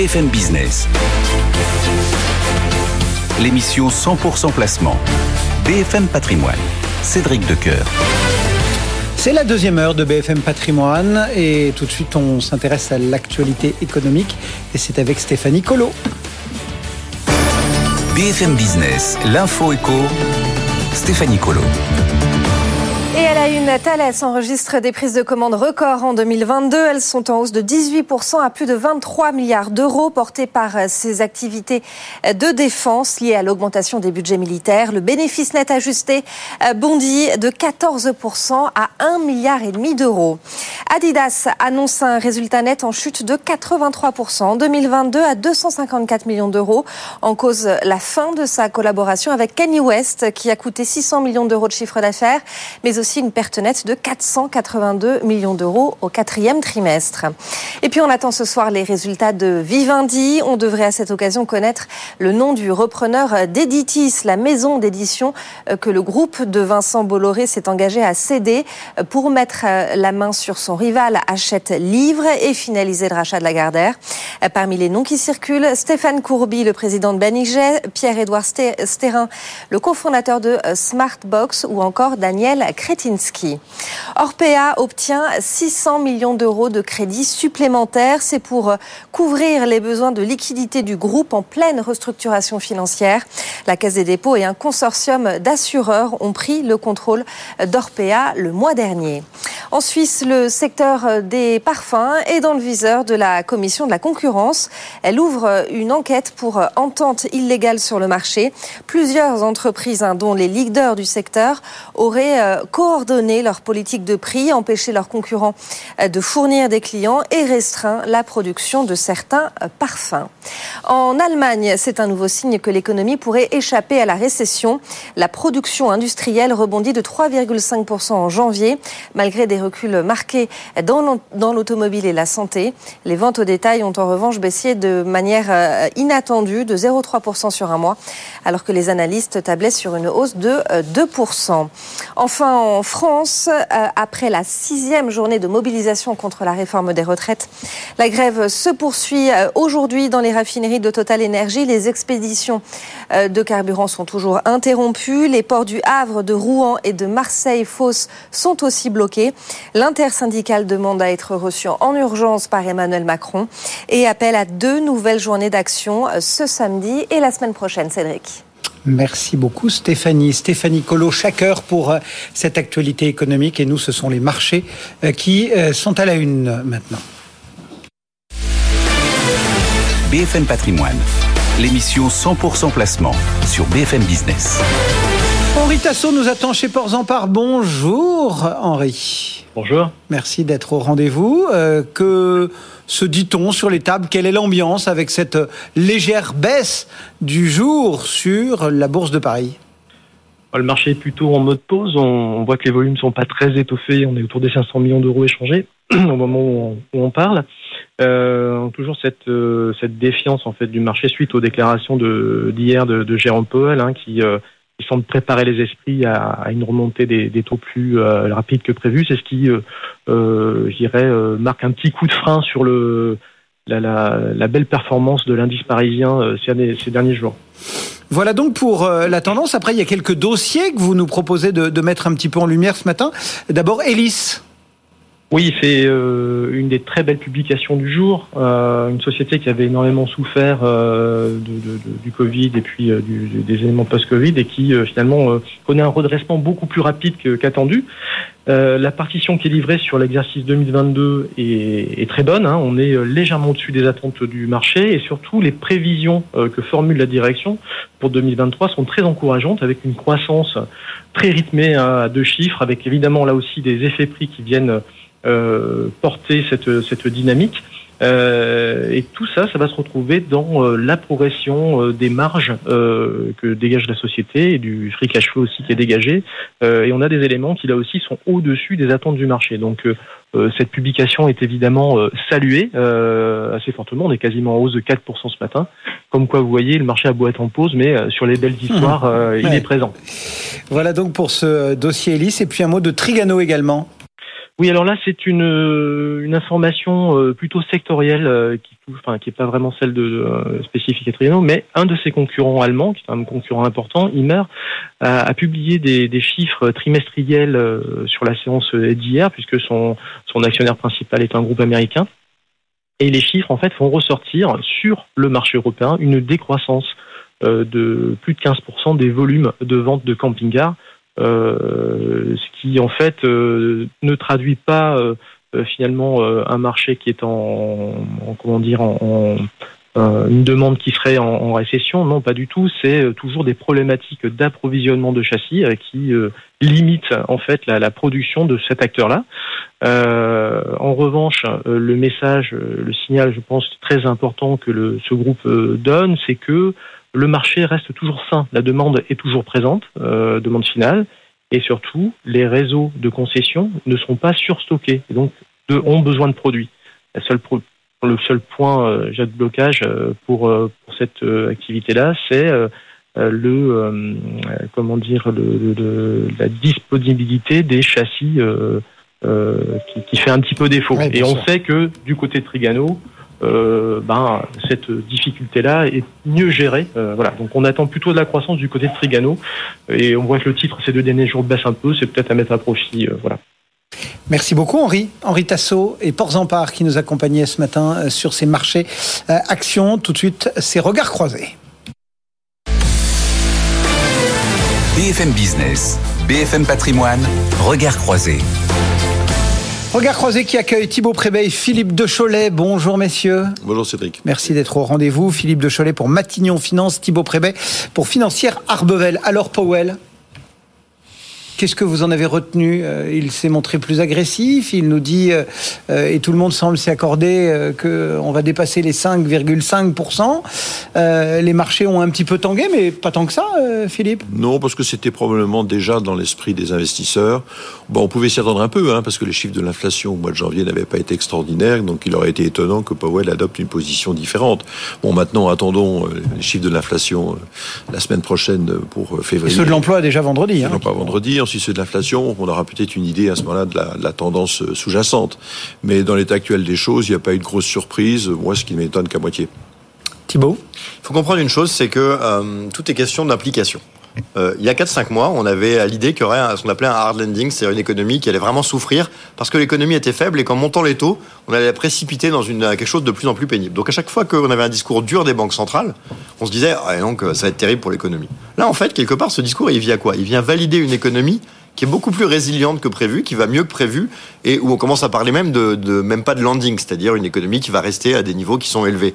BFM Business. L'émission 100% placement. BFM Patrimoine. Cédric Decoeur. C'est la deuxième heure de BFM Patrimoine et tout de suite on s'intéresse à l'actualité économique et c'est avec Stéphanie Colo. BFM Business, l'info éco, Stéphanie Colo. Et à la une, Thales enregistre des prises de commandes records en 2022. Elles sont en hausse de 18% à plus de 23 milliards d'euros, portées par ses activités de défense liées à l'augmentation des budgets militaires. Le bénéfice net ajusté bondit de 14% à 1 milliard d'euros. Adidas annonce un résultat net en chute de 83% en 2022 à 254 millions d'euros. En cause la fin de sa collaboration avec Kanye West, qui a coûté 600 millions d'euros de chiffre d'affaires, mais aussi une perte nette de 482 millions d'euros au quatrième trimestre. Et puis on attend ce soir les résultats de Vivendi. On devrait à cette occasion connaître le nom du repreneur d'Editis, la maison d'édition que le groupe de Vincent Bolloré s'est engagé à céder pour mettre la main sur son rival Achète Livre et finaliser le rachat de la Gardère. Parmi les noms qui circulent, Stéphane Courby, le président de Beniget, Pierre-Édouard Stérin, le cofondateur de Smartbox ou encore Daniel Kretinsky. Orpea obtient 600 millions d'euros de crédits supplémentaires. C'est pour couvrir les besoins de liquidité du groupe en pleine restructuration financière. La Caisse des dépôts et un consortium d'assureurs ont pris le contrôle d'Orpea le mois dernier. En Suisse, le secteur des parfums est dans le viseur de la Commission de la concurrence. Elle ouvre une enquête pour entente illégale sur le marché. Plusieurs entreprises, dont les leaders du secteur, auraient coordonné leur politique de prix, empêché leurs concurrents de fournir des clients et restreint la production de certains parfums. En Allemagne, c'est un nouveau signe que l'économie pourrait échapper à la récession. La production industrielle rebondit de 3,5% en janvier, malgré des reculs marqués dans l'automobile et la santé. Les ventes au détail ont en revanche baissé de manière inattendue de 0,3% sur un mois, alors que les analystes tablaient sur une hausse de 2%. Enfin, en France, après la sixième journée de mobilisation contre la réforme des retraites, la grève se poursuit aujourd'hui dans les raffineries de Total Énergie. Les expéditions de carburant sont toujours interrompues. Les ports du Havre, de Rouen et de Marseille-Fos sont aussi bloqués. L'intersyndicale demande à être reçue en urgence par Emmanuel Macron et appelle à deux nouvelles journées d'action ce samedi et la semaine prochaine, Cédric. Merci beaucoup Stéphanie. Stéphanie Colo, chaque heure pour cette actualité économique et nous, ce sont les marchés qui sont à la une maintenant. BFM Patrimoine, l'émission 100% placement sur BFM Business. Henri Tasso nous attend chez Ports en Part. Bonjour Henri. Bonjour. Merci d'être au rendez-vous. Euh, que se dit-on sur les tables? Quelle est l'ambiance avec cette légère baisse du jour sur la Bourse de Paris? Le marché est plutôt en mode pause. On voit que les volumes sont pas très étoffés. On est autour des 500 millions d'euros échangés au moment où on, parle. Euh, toujours cette, euh, cette défiance en fait du marché suite aux déclarations d'hier de, de, Jérôme Powell hein, qui, euh, qui, semble préparer les esprits à, une remontée des, taux plus euh, rapide que prévu. C'est ce qui, je dirais, marque un petit coup de frein sur le, la, belle performance de l'indice parisien ces, derniers jours. Voilà donc pour la tendance. Après, il y a quelques dossiers que vous nous proposez de, de mettre un petit peu en lumière ce matin. D'abord, Elis. Oui, c'est euh, une des très belles publications du jour. Euh, une société qui avait énormément souffert euh, de, de, de, du Covid et puis du, des éléments post-Covid et qui finalement connaît un redressement beaucoup plus rapide qu'attendu. la partition qui est livrée sur l'exercice 2022 est, est, très bonne. Hein. On est légèrement au-dessus des attentes du marché et surtout les prévisions que formule la direction pour 2023 sont très encourageantes avec une croissance très rythmée à deux chiffres avec évidemment là aussi des effets prix qui viennent euh, porter cette, cette dynamique. Euh, et tout ça, ça va se retrouver dans euh, la progression euh, des marges euh, que dégage la société et du free cash flow aussi qui est dégagé. et on a des éléments qui là aussi sont au-dessus des attentes du marché. Donc cette publication est évidemment saluée assez fortement. On est quasiment en hausse de 4% ce matin. Comme quoi, vous voyez, le marché a beau être en pause, mais sur les belles histoires, mmh. il est présent. Voilà donc pour ce dossier Elis. Et puis un mot de Trigano également. Oui, alors là, c'est une, euh, information euh, plutôt sectorielle euh, qui enfin, qui est pas vraiment celle de, spécifique à Trigano, mais un de ses concurrents allemands, qui est un concurrent important, Immer, a, a publié des, chiffres trimestriels sur la séance d'hier, puisque son, actionnaire principal est un groupe américain. Et les chiffres, en fait, font ressortir sur le marché européen une décroissance de plus de 15% des volumes de vente de camping-cars ce qui en fait euh, ne traduit pas euh, finalement un marché qui est en, comment dire en, une demande qui serait en, récession. Non, pas du tout. C'est toujours des problématiques d'approvisionnement de châssis qui limitent en fait la, production de cet acteur-là. en revanche, le message, le signal, je pense très important que le, ce groupe donne, c'est que le marché reste toujours sain, la demande est toujours présente, euh, demande finale, et surtout, les réseaux de concession ne sont pas surstockés, et donc ont besoin de produits. La seule le seul point, euh, de blocage euh, pour, euh, pour cette activité-là, c'est le comment dire le, la disponibilité des châssis qui, qui, fait un petit peu défaut. et on sait que du côté de Trigano, euh, ben, cette difficulté-là est mieux gérée. Euh, voilà. Donc on attend plutôt de la croissance du côté de Trigano. Et on voit que le titre ces deux derniers jours baisse un peu. C'est peut-être à mettre à profit. Euh, voilà. Merci beaucoup Henri. Henri Tasso et Porzampar qui nous accompagnaient ce matin sur ces marchés actions. Tout de suite, ces regards croisés. BFM Business, BFM Patrimoine, regards croisés. Regard croisé qui accueille Thibaut Prébet et Philippe de Cholet. Bonjour messieurs. Bonjour Cédric. Merci d'être au rendez-vous. Philippe de Cholet pour Matignon Finance, Thibaut Prébet pour Financière Arbevel. Alors Powell, Qu'est-ce que vous en avez retenu euh, Il s'est montré plus agressif. Il nous dit, euh, euh, et tout le monde semble s'y accorder, qu'on va dépasser les 5,5%. les marchés ont un petit peu tangué, mais pas tant que ça, Philippe Non, parce que c'était probablement déjà dans l'esprit des investisseurs. Bon, on pouvait s'y attendre un peu, hein, parce que les chiffres de l'inflation au mois de janvier n'avaient pas été extraordinaires, donc il aurait été étonnant que Powell adopte une position différente. Bon, maintenant, attendons les chiffres de l'inflation la semaine prochaine pour février. Et ceux de l'emploi déjà vendredi. Hein. pas vendredi si c'est de l'inflation, on aura peut-être une idée à ce moment-là de la, tendance euh, sous-jacente. Mais dans l'état actuel des choses, il n'y a pas eu de grosse surprise. Moi, ce qui ne m'étonne qu'à moitié. Thibault? Il faut comprendre une chose, c'est que euh, tout est question d'application. Euh, il y a 4-5 mois, on avait l'idée qu'il y aurait ce qu'on appelait un hard landing, c'est-à-dire une économie qui allait vraiment souffrir parce que l'économie était faible et qu'en montant les taux, on allait la précipiter dans une, quelque chose de plus en plus pénible. Donc à chaque fois qu'on avait un discours dur des banques centrales, on se disait ah, donc ça va être terrible pour l'économie. Là, en fait, quelque part, ce discours, il vient quoi? Il vient valider une économie qui est beaucoup plus résiliente que prévu, qui va mieux que prévu, et où on commence à parler même de, de même pas de landing, c'est-à-dire une économie qui va rester à des niveaux qui sont élevés.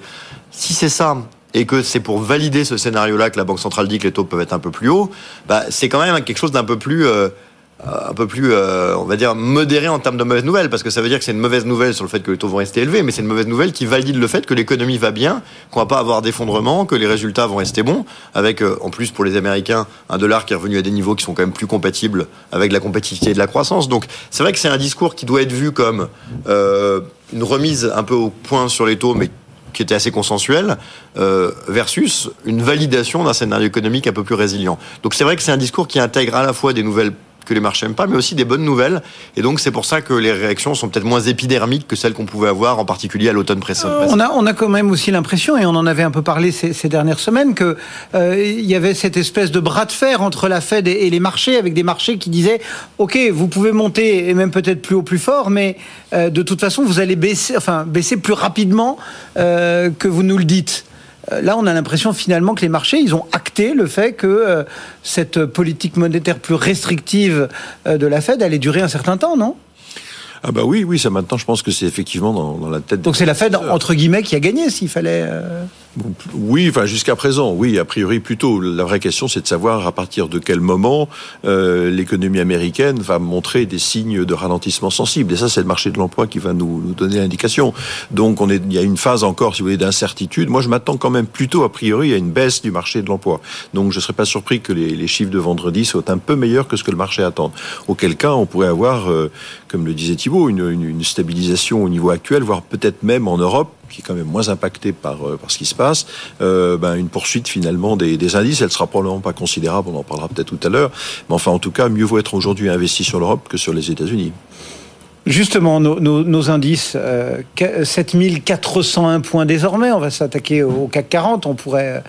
Si c'est ça, et que c'est pour valider ce scénario-là que la Banque centrale dit que les taux peuvent être un peu plus hauts, bah, c'est quand même quelque chose d'un peu plus euh, un peu plus, euh, on va dire, modéré en termes de mauvaises nouvelles, parce que ça veut dire que c'est une mauvaise nouvelle sur le fait que les taux vont rester élevés, mais c'est une mauvaise nouvelle qui valide le fait que l'économie va bien, qu'on va pas avoir d'effondrement, que les résultats vont rester bons, avec euh, en plus pour les Américains un dollar qui est revenu à des niveaux qui sont quand même plus compatibles avec la compétitivité de la croissance. Donc c'est vrai que c'est un discours qui doit être vu comme une remise un peu au point sur les taux, mais qui était assez consensuel, versus une validation d'un scénario économique un peu plus résilient. Donc c'est vrai que c'est un discours qui intègre à la fois des nouvelles que les marchés n'aiment pas, mais aussi des bonnes nouvelles. Et donc c'est pour ça que les réactions sont peut-être moins épidermiques que celles qu'on pouvait avoir, en particulier à l'automne précédent. Euh, on a, on a quand même aussi l'impression, et on en avait un peu parlé ces, dernières semaines, que euh, il y avait cette espèce de bras de fer entre la Fed et, les marchés, avec des marchés qui disaient, ok, vous pouvez monter et même peut-être plus haut, plus fort, mais euh, de toute façon vous allez baisser, enfin baisser plus rapidement que vous nous le dites. Euh, là, on a l'impression finalement que les marchés, ils ont acté le fait que euh, cette politique monétaire plus restrictive euh, de la Fed allait durer un certain temps, non? Ah bah oui, oui, ça maintenant, je pense que c'est effectivement dans, la tête. Donc c'est la Fed entre guillemets qui a gagné, s'il fallait. Oui, enfin jusqu'à présent, oui, a priori plutôt. La vraie question, c'est de savoir à partir de quel moment euh, l'économie américaine va montrer des signes de ralentissement sensible. Et ça, c'est le marché de l'emploi qui va nous, donner l'indication. Donc, il y a une phase encore, si vous voulez, d'incertitude. Moi, je m'attends quand même plutôt a priori à une baisse du marché de l'emploi. Donc, je ne serais pas surpris que les, chiffres de vendredi soient un peu meilleurs que ce que le marché attend. Auquel cas, on pourrait avoir, euh, comme le disait Thibault, une stabilisation au niveau actuel, voire peut-être même en Europe qui est quand même moins impacté par, euh, par ce qui se passe, euh, ben, une poursuite finalement des, des, indices. Elle sera probablement pas considérable, on en parlera peut-être tout à l'heure. Mais enfin, en tout cas, mieux vaut être aujourd'hui investi sur l'Europe que sur les États-Unis. Justement, nos, nos, nos indices, euh, 7401 points désormais, on va s'attaquer au CAC 40, on pourrait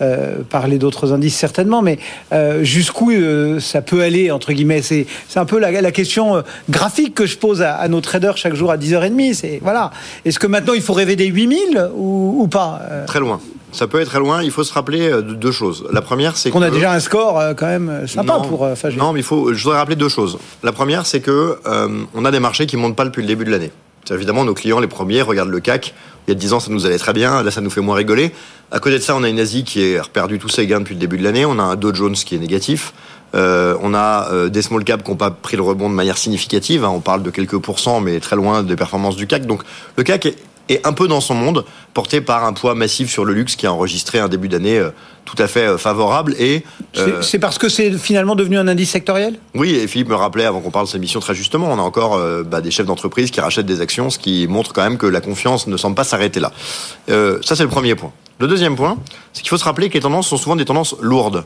euh, parler d'autres indices certainement, mais euh, jusqu'où euh, ça peut aller, entre guillemets, c'est un peu la, question euh, graphique que je pose à, nos traders chaque jour à 10h30, c'est voilà, est-ce que maintenant il faut rêver des 8000 ou, ou pas Très loin. Ça peut être très loin. Il faut se rappeler de deux choses. La première, c'est qu'on que... a déjà un score quand même sympa non, pour Fagé. Non, mais il faut. Je voudrais rappeler deux choses. La première, c'est que euh, on a des marchés qui montent pas depuis le début de l'année. Évidemment, nos clients, les premiers, regardent le CAC. Il y a 10 ans, ça nous allait très bien. Là, ça nous fait moins rigoler. À côté de ça, on a une Asie qui a perdu tous ses gains depuis le début de l'année. On a un Dow Jones qui est négatif. Euh, on a euh, des small caps qui n'ont pas pris le rebond de manière significative. Hein. On parle de quelques pourcents, mais très loin des performances du CAC. Donc, le CAC est, est un peu dans son monde, porté par un poids massif sur le luxe qui a enregistré un début d'année euh, tout à fait euh, favorable. Et euh, c'est parce que c'est finalement devenu un indice sectoriel? Oui, et Philippe me rappelait avant qu'on parle de sa mission très justement, on a encore euh, bah, des chefs d'entreprise qui rachètent des actions, ce qui montre quand même que la confiance ne semble pas s'arrêter là. Euh, ça, c'est le premier point. Le deuxième point, c'est qu'il faut se rappeler que les tendances sont souvent des tendances lourdes.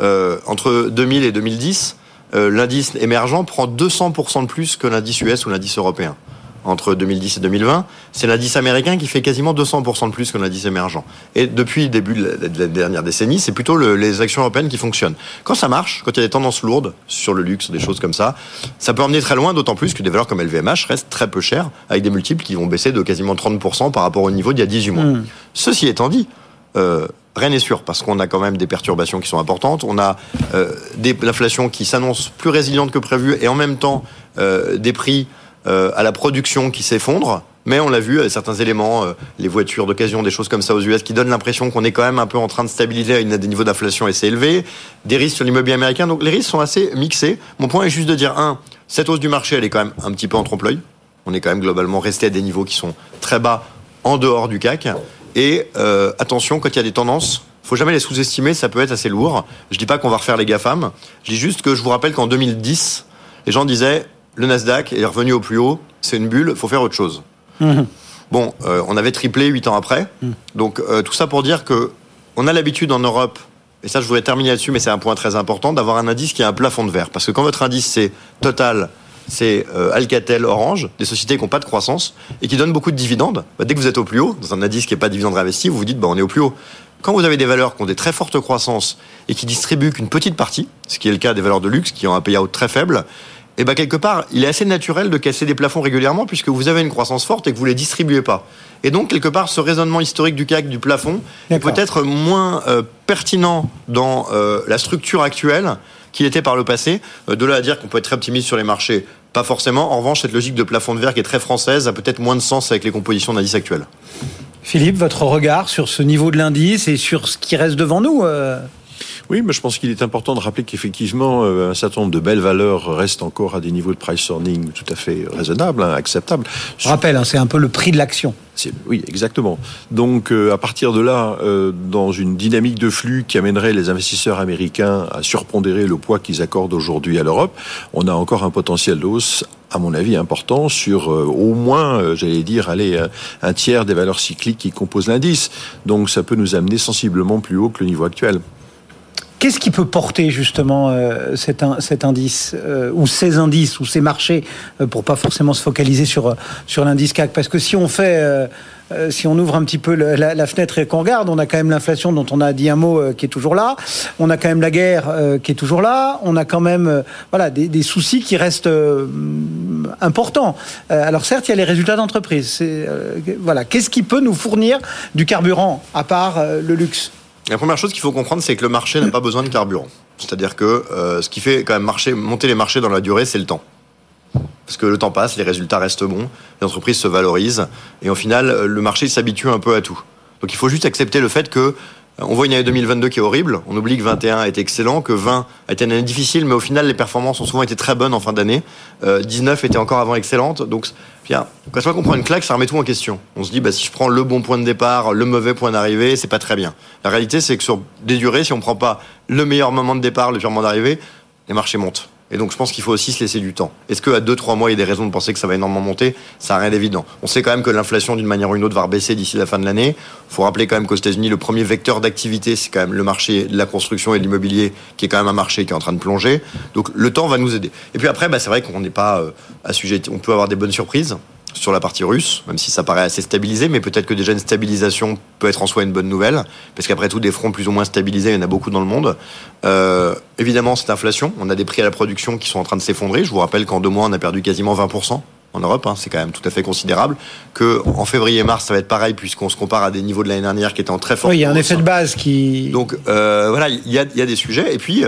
entre 2000 et 2010, l'indice émergent prend 200% de plus que l'indice US ou l'indice européen entre 2010 et 2020, c'est l'indice américain qui fait quasiment 200% de plus que l'indice émergent. Et depuis le début de la, dernière décennie, c'est plutôt le, les actions européennes qui fonctionnent. Quand ça marche, quand il y a des tendances lourdes sur le luxe, des choses comme ça, ça peut emmener très loin, d'autant plus que des valeurs comme LVMH restent très peu chères, avec des multiples qui vont baisser de quasiment 30% par rapport au niveau d'il y a 18 mois. Mmh. Ceci étant dit, euh, rien n'est sûr parce qu'on a quand même des perturbations qui sont importantes. On a euh, des, l'inflation qui s'annonce plus résiliente que prévu et en même temps euh, des prix à la production qui s'effondre. Mais on l'a vu, certains éléments, euh, les voitures d'occasion, des choses comme ça aux US, qui donnent l'impression qu'on est quand même un peu en train de stabiliser à, des niveaux d'inflation assez élevés. Des risques sur l'immobilier américain. Donc les risques sont assez mixés. Mon point est juste de dire, un, cette hausse du marché, elle est quand même un petit peu en trompe-l'œil. On est quand même globalement resté à des niveaux qui sont très bas en dehors du CAC. Et euh, attention, quand il y a des tendances, faut jamais les sous-estimer, ça peut être assez lourd. Je dis pas qu'on va refaire les GAFAM. Je dis juste que je vous rappelle qu'en 2010, les gens disaient le Nasdaq est revenu au plus haut, c'est une bulle, faut faire autre chose. Mmh. Bon, euh, on avait triplé huit ans après, mmh. donc euh, tout ça pour dire que on a l'habitude en Europe, et ça je voudrais terminer là-dessus, mais c'est un point très important, d'avoir un indice qui a un plafond de verre, parce que quand votre indice c'est Total, c'est euh, Alcatel, Orange, des sociétés qui n'ont pas de croissance et qui donnent beaucoup de dividendes. Bah, dès que vous êtes au plus haut, dans un indice qui n'est pas dividende réinvesti, vous vous dites bah, on est au plus haut. Quand vous avez des valeurs qui ont des très fortes croissances et qui distribuent qu'une petite partie, ce qui est le cas des valeurs de luxe qui ont un payout très faible, et bien quelque part, il est assez naturel de casser des plafonds régulièrement puisque vous avez une croissance forte et que vous ne les distribuez pas. Et donc, quelque part, ce raisonnement historique du CAC, du plafond, est peut-être moins euh, pertinent dans euh, la structure actuelle qu'il était par le passé. Euh, de là à dire qu'on peut être très optimiste sur les marchés, pas forcément. En revanche, cette logique de plafond de verre qui est très française a peut-être moins de sens avec les compositions d'indices actuelles. Philippe, votre regard sur ce niveau de l'indice et sur ce qui reste devant nous. Oui, mais je pense qu'il est important de rappeler qu'effectivement, un certain nombre de belles valeurs restent encore à des niveaux de price earning tout à fait raisonnables, hein, acceptables. Je rappelle, hein, c'est un peu le prix de l'action. Oui, exactement. Donc, euh, à partir de là, euh, dans une dynamique de flux qui amènerait les investisseurs américains à surpondérer le poids qu'ils accordent aujourd'hui à l'Europe, on a encore un potentiel d'hausse à mon avis, important sur euh, au moins, euh, j'allais dire, allez, un tiers des valeurs cycliques qui composent l'indice. Donc, ça peut nous amener sensiblement plus haut que le niveau actuel. Qu'est-ce qui peut porter justement euh, cet, in, cet, indice euh, ou ces indices ou ces marchés euh, pour pas forcément se focaliser sur sur l'indice CAC? Parce que si on fait si on ouvre un petit peu la, fenêtre et qu'on regarde, on a quand même l'inflation dont on a dit un mot qui est toujours là. On a quand même la guerre qui est toujours là. On a quand même voilà des, des, soucis qui restent importants. alors certes, il y a les résultats d'entreprise. Voilà, qu'est-ce qui peut nous fournir du carburant à part le luxe? La première chose qu'il faut comprendre, c'est que le marché n'a pas besoin de carburant. C'est-à-dire que euh, ce qui fait quand même marcher, monter les marchés dans la durée, c'est le temps. Parce que le temps passe, les résultats restent bons, les entreprises se valorisent, et au final, le marché s'habitue un peu à tout. Donc il faut juste accepter le fait que on voit une année 2022 qui est horrible. On oublie que 21 a été excellent, que 20 a été une année difficile, mais au final, les performances ont souvent été très bonnes en fin d'année. Euh, 19 était encore avant excellente. Donc, bien, quand je qu'on prend une claque, ça remet tout en question. On se dit, bah, si je prends le bon point de départ, le mauvais point d'arrivée, c'est pas très bien. La réalité, c'est que sur des durées, si on prend pas le meilleur moment de départ, le pire moment d'arrivée, les marchés montent. Et donc, je pense qu'il faut aussi se laisser du temps. Est-ce qu'à 2-3 mois, il y a des raisons de penser que ça va énormément monter? Ça n'a rien d'évident. On sait quand même que l'inflation, d'une manière ou d'une autre, va baisser d'ici la fin de l'année. Il faut rappeler quand même qu'aux États-Unis, le premier vecteur d'activité, c'est quand même le marché de la construction et de l'immobilier, qui est quand même un marché qui est en train de plonger. Donc, le temps va nous aider. Et puis après, bah, c'est vrai qu'on n'est pas euh. On peut avoir des bonnes surprises sur la partie russe, même si ça paraît assez stabilisé, mais peut-être que déjà une stabilisation peut être en soi une bonne nouvelle, parce qu'après tout, des fronts plus ou moins stabilisés, il y en a beaucoup dans le monde. Euh, évidemment, cette inflation, on a des prix à la production qui sont en train de s'effondrer. Je vous rappelle qu'en deux mois, on a perdu quasiment 20% en Europe, hein, c'est quand même tout à fait considérable. Que en février-mars, ça va être pareil puisqu'on se compare à des niveaux de l'année dernière qui étaient en très fort. Oui, il y a un effet de base qui. Donc euh, voilà, il y a, y a, des sujets. Et puis,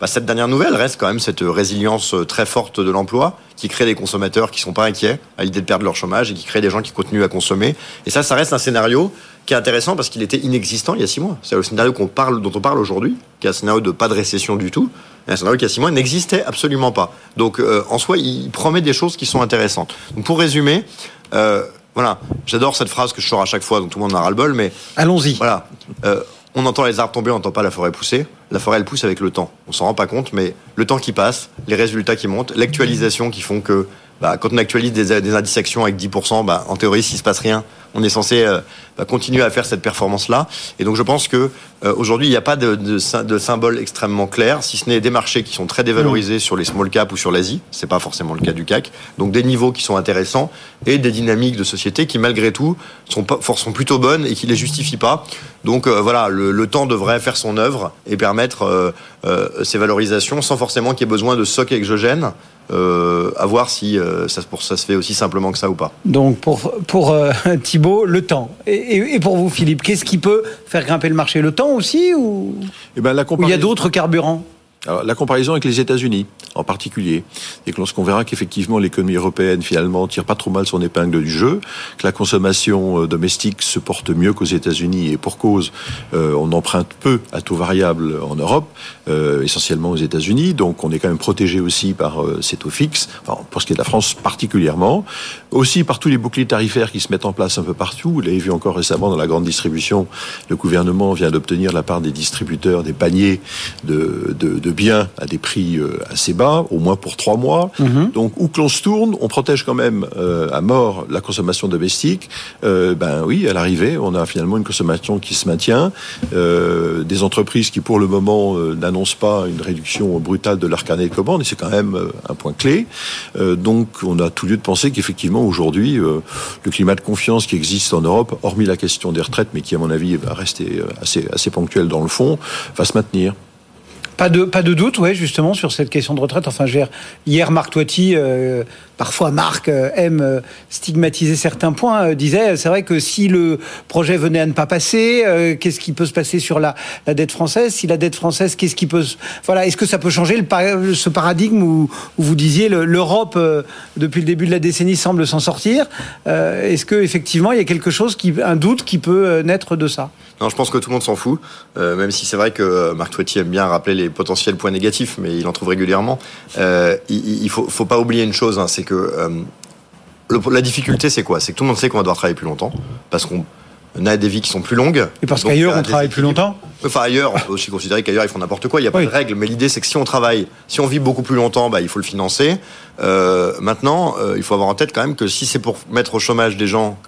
bah, cette dernière nouvelle reste quand même cette résilience très forte de l'emploi qui crée des consommateurs qui sont pas inquiets à l'idée de perdre leur chômage et qui crée des gens qui continuent à consommer. Et ça, ça reste un scénario qui est intéressant parce qu'il était inexistant il y a six mois. C'est le scénario qu'on parle, dont on parle aujourd'hui, qui est un scénario de pas de récession du tout. Six mois, n'existait absolument pas. Donc, euh, en soi, il promet des choses qui sont intéressantes. Donc, pour résumer, euh, voilà, j'adore cette phrase que je sors à chaque fois, donc tout le monde en a ras-le-bol, mais... Allons-y. Voilà. Euh, on entend les arbres tomber, on n'entend pas la forêt pousser. La forêt, elle pousse avec le temps. On s'en rend pas compte, mais le temps qui passe, les résultats qui montent, l'actualisation qui font que bah, quand on actualise des, des indices actions avec 10%, bah, en théorie, s'il se passe rien, on est censé euh, bah, continuer à faire cette performance-là. Et donc, je pense que euh, aujourd'hui, il n'y a pas de, de, de, symbole extrêmement clair, si ce n'est des marchés qui sont très dévalorisés sur les small caps ou sur l'Asie. C'est pas forcément le cas du CAC. Donc, des niveaux qui sont intéressants et des dynamiques de société qui, malgré tout, sont, pas, sont plutôt bonnes et qui les justifient pas. Donc, euh, voilà, le, le, temps devrait faire son œuvre et permettre euh, euh, ces valorisations sans forcément qu'il y ait besoin de soc exogène. Euh, à voir si euh, ça, pour, ça se fait aussi simplement que ça ou pas. Donc pour, pour euh, Thibault, le temps. Et, et, pour vous, Philippe, qu'est-ce qui peut faire grimper le marché? Le temps aussi ou, eh ben, la ou il y a d'autres carburants? Alors, la comparaison avec les États-Unis, en particulier, et que lorsqu'on verra qu'effectivement l'économie européenne finalement tire pas trop mal son épingle du jeu, que la consommation euh, domestique se porte mieux qu'aux États-Unis et pour cause, euh, on emprunte peu à taux variable en Europe, euh, essentiellement aux États-Unis, donc on est quand même protégé aussi par euh, ces taux fixes, enfin, pour ce qui est de la France particulièrement, aussi par tous les boucliers tarifaires qui se mettent en place un peu partout. Vous l'avez vu encore récemment dans la grande distribution, le gouvernement vient d'obtenir la part des distributeurs des paniers de, de, de bien à des prix euh, assez bas, au moins pour trois mois. Mhm. Mmh. Donc, où que l'on se tourne, on protège quand même euh, à mort la consommation domestique. Euh, ben oui, à l'arrivée, on a finalement une consommation qui se maintient. Euh, des entreprises qui, pour le moment, n'annoncent pas une réduction brutale de leur carnet de commandes, et c'est quand même un point clé. donc, on a tout lieu de penser qu'effectivement, aujourd'hui, le climat de confiance qui existe en Europe, hormis la question des retraites, mais qui, à mon avis, va rester assez, assez ponctuel dans le fond, va se maintenir. Pas de, pas de doute, ouais, justement, sur cette question de retraite. Enfin, hier, Marc Toiti, euh, parfois Marc euh, aime euh, stigmatiser certains points, euh, disait, c'est vrai que si le projet venait à ne pas passer, qu'est-ce qui peut se passer sur la, la dette française? Si la dette française, qu'est-ce qui peut... Voilà, est-ce que ça peut changer le, ce paradigme où, vous disiez l'Europe, depuis le début de la décennie, semble s'en sortir? Est-ce que effectivement il y a quelque chose, qui, un doute qui peut naître de ça? Non, je pense que tout le monde s'en fout, même si c'est vrai que Marc Toiti aime bien rappeler les potentiels points négatifs, mais il en trouve régulièrement. Il, il faut, faut pas oublier une chose, hein, c'est que euh, le, la difficulté, c'est quoi? C'est que tout le monde sait qu'on va devoir travailler plus longtemps, parce qu'on a des vies qui sont plus longues. Et parce qu'ailleurs, on travaille plus longtemps? Enfin, ailleurs, on peut aussi considérer qu'ailleurs, ils font n'importe quoi, il n'y a pas Oui. de règle, mais l'idée, c'est que si on travaille, si on vit beaucoup plus longtemps, bah, il faut le financer. Euh, maintenant, euh, il faut avoir en tête quand même que si c'est pour mettre au chômage des gens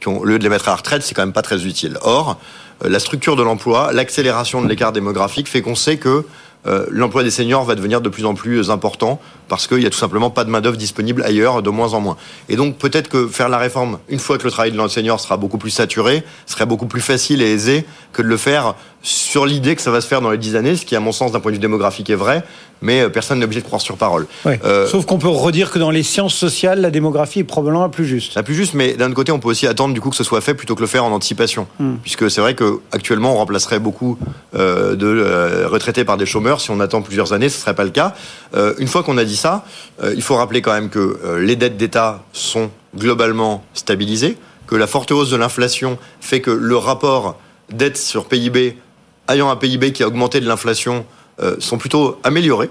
qui ont, au lieu de les mettre à la retraite, c'est quand même pas très utile. Or, euh, la structure de l'emploi, l'accélération de l'écart démographique fait qu'on sait que euh, l'emploi des seniors va devenir de plus en plus important parce qu'il n'y a tout simplement pas de main-d'œuvre disponible ailleurs de moins en moins. Et donc peut-être que faire la réforme, une fois que le travail de l'enseignant sera beaucoup plus saturé, serait beaucoup plus facile et aisé que de le faire sur l'idée que ça va se faire dans les dix années, ce qui à mon sens d'un point de vue démographique est vrai, mais euh, personne n'est obligé de croire sur parole. Ouais. Euh, Sauf qu'on peut redire que dans les sciences sociales, la démographie est probablement la plus juste. La plus juste, mais d'un autre côté, on peut aussi attendre du coup que ce soit fait plutôt que le faire en anticipation, Mm. puisque c'est vrai que actuellement, on remplacerait beaucoup euh, de euh, retraités par des chômeurs. Si on attend plusieurs années, ce serait pas le cas. Euh, une fois qu'on a dit ça, euh, il faut rappeler quand même que euh, les dettes d'État sont globalement stabilisées, que la forte hausse de l'inflation fait que le rapport dette sur PIB, ayant un PIB qui a augmenté de l'inflation, sont plutôt améliorés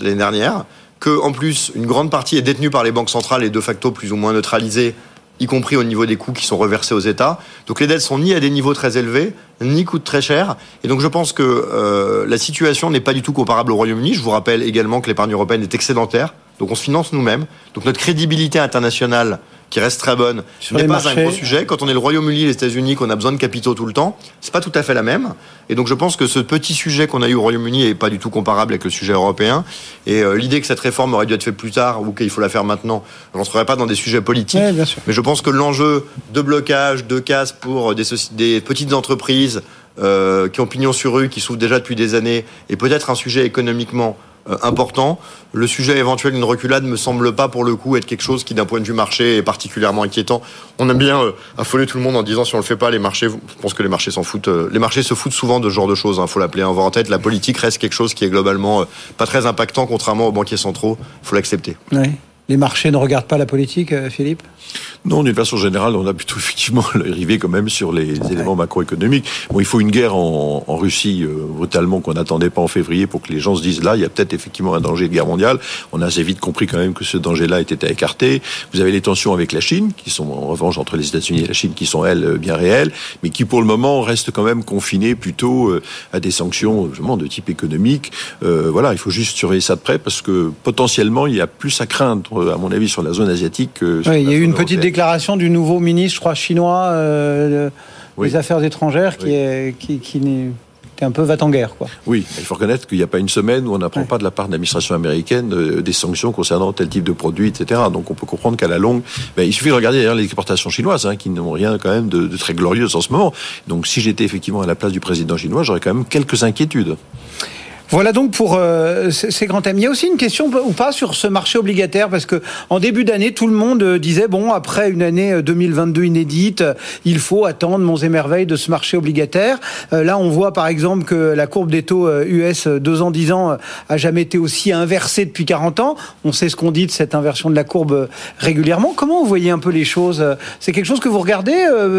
l'année dernière, que en plus une grande partie est détenue par les banques centrales et de facto plus ou moins neutralisée y compris au niveau des coûts qui sont reversés aux États. Donc les dettes sont ni à des niveaux très élevés, ni coûtent très cher. Et donc je pense que euh, la situation n'est pas du tout comparable au Royaume-Uni. Je vous rappelle également que l'épargne européenne est excédentaire. Donc on se finance nous-mêmes. Donc notre crédibilité internationale qui reste très bonne, n'est pas un gros sujet. Quand on est le Royaume-Uni, les États-Unis, qu'on a besoin de capitaux tout le temps, c'est pas tout à fait la même. Et donc je pense que ce petit sujet qu'on a eu au Royaume-Uni est pas du tout comparable avec le sujet européen. Et euh, l'idée que cette réforme aurait dû être faite plus tard ou qu'il faut la faire maintenant, je n'entrerai pas dans des sujets politiques. mais je pense que l'enjeu de blocage, de casse pour des, des petites entreprises euh, qui ont pignon sur rue, qui souffrent déjà depuis des années, est peut-être un sujet économiquement euh, important. Le sujet éventuel d'une reculade me semble pas pour le coup être quelque chose qui d'un point de vue marché est particulièrement inquiétant. On aime bien euh, affoler tout le monde en disant si on le fait pas les marchés, je pense que les marchés s'en foutent. Euh, les marchés se foutent souvent de ce genre de choses, il hein, faut l'appeler avoir en tête. La politique reste quelque chose qui est globalement pas très impactant contrairement aux banquiers centraux, faut l'accepter. Les marchés ne regardent pas la politique, Philippe? Non, d'une façon générale, on a plutôt effectivement l'arrivée quand même sur les éléments macroéconomiques. Bon, il faut une guerre en, en Russie euh, brutalement qu'on n'attendait pas en février pour que les gens se disent là, il y a peut-être effectivement un danger de guerre mondiale. On a assez vite compris quand même que ce danger-là était à écarter. Vous avez les tensions avec la Chine, qui sont en revanche entre les États-Unis et la Chine, qui sont elles bien réelles, mais qui pour le moment restent quand même confinées plutôt euh, à des sanctions justement de type économique. Euh, voilà, il faut juste surveiller ça de près parce que potentiellement il y a plus à craindre, à mon avis, sur la zone asiatique que. Oui, il y a eu une petite déclaration du nouveau ministre, je crois, chinois euh, des Affaires étrangères qui, est, qui, qui un peu va-t-en-guerre. Quoi. Oui, il faut reconnaître qu'il n'y a pas une semaine où on n'apprend pas de la part de l'administration américaine euh, des sanctions concernant tel type de produit, etc. Donc on peut comprendre qu'à la longue, ben, il suffit de regarder d'ailleurs les exportations chinoises, hein, qui n'ont rien quand même de, de très glorieux en ce moment. Donc si j'étais effectivement à la place du président chinois, j'aurais quand même quelques inquiétudes. Voilà donc pour euh, ces grands thèmes. Il y a aussi une question ou pas sur ce marché obligataire parce que en début d'année, tout le monde euh, disait bon après une année 2022 euh, inédite, il faut attendre monts et de ce marché obligataire. là, on voit par exemple que la courbe des taux US 2 ans 10 ans a jamais été aussi inversée depuis 40 ans. On sait ce qu'on dit de cette inversion de la courbe régulièrement. Comment vous voyez un peu les choses C'est quelque chose que vous regardez,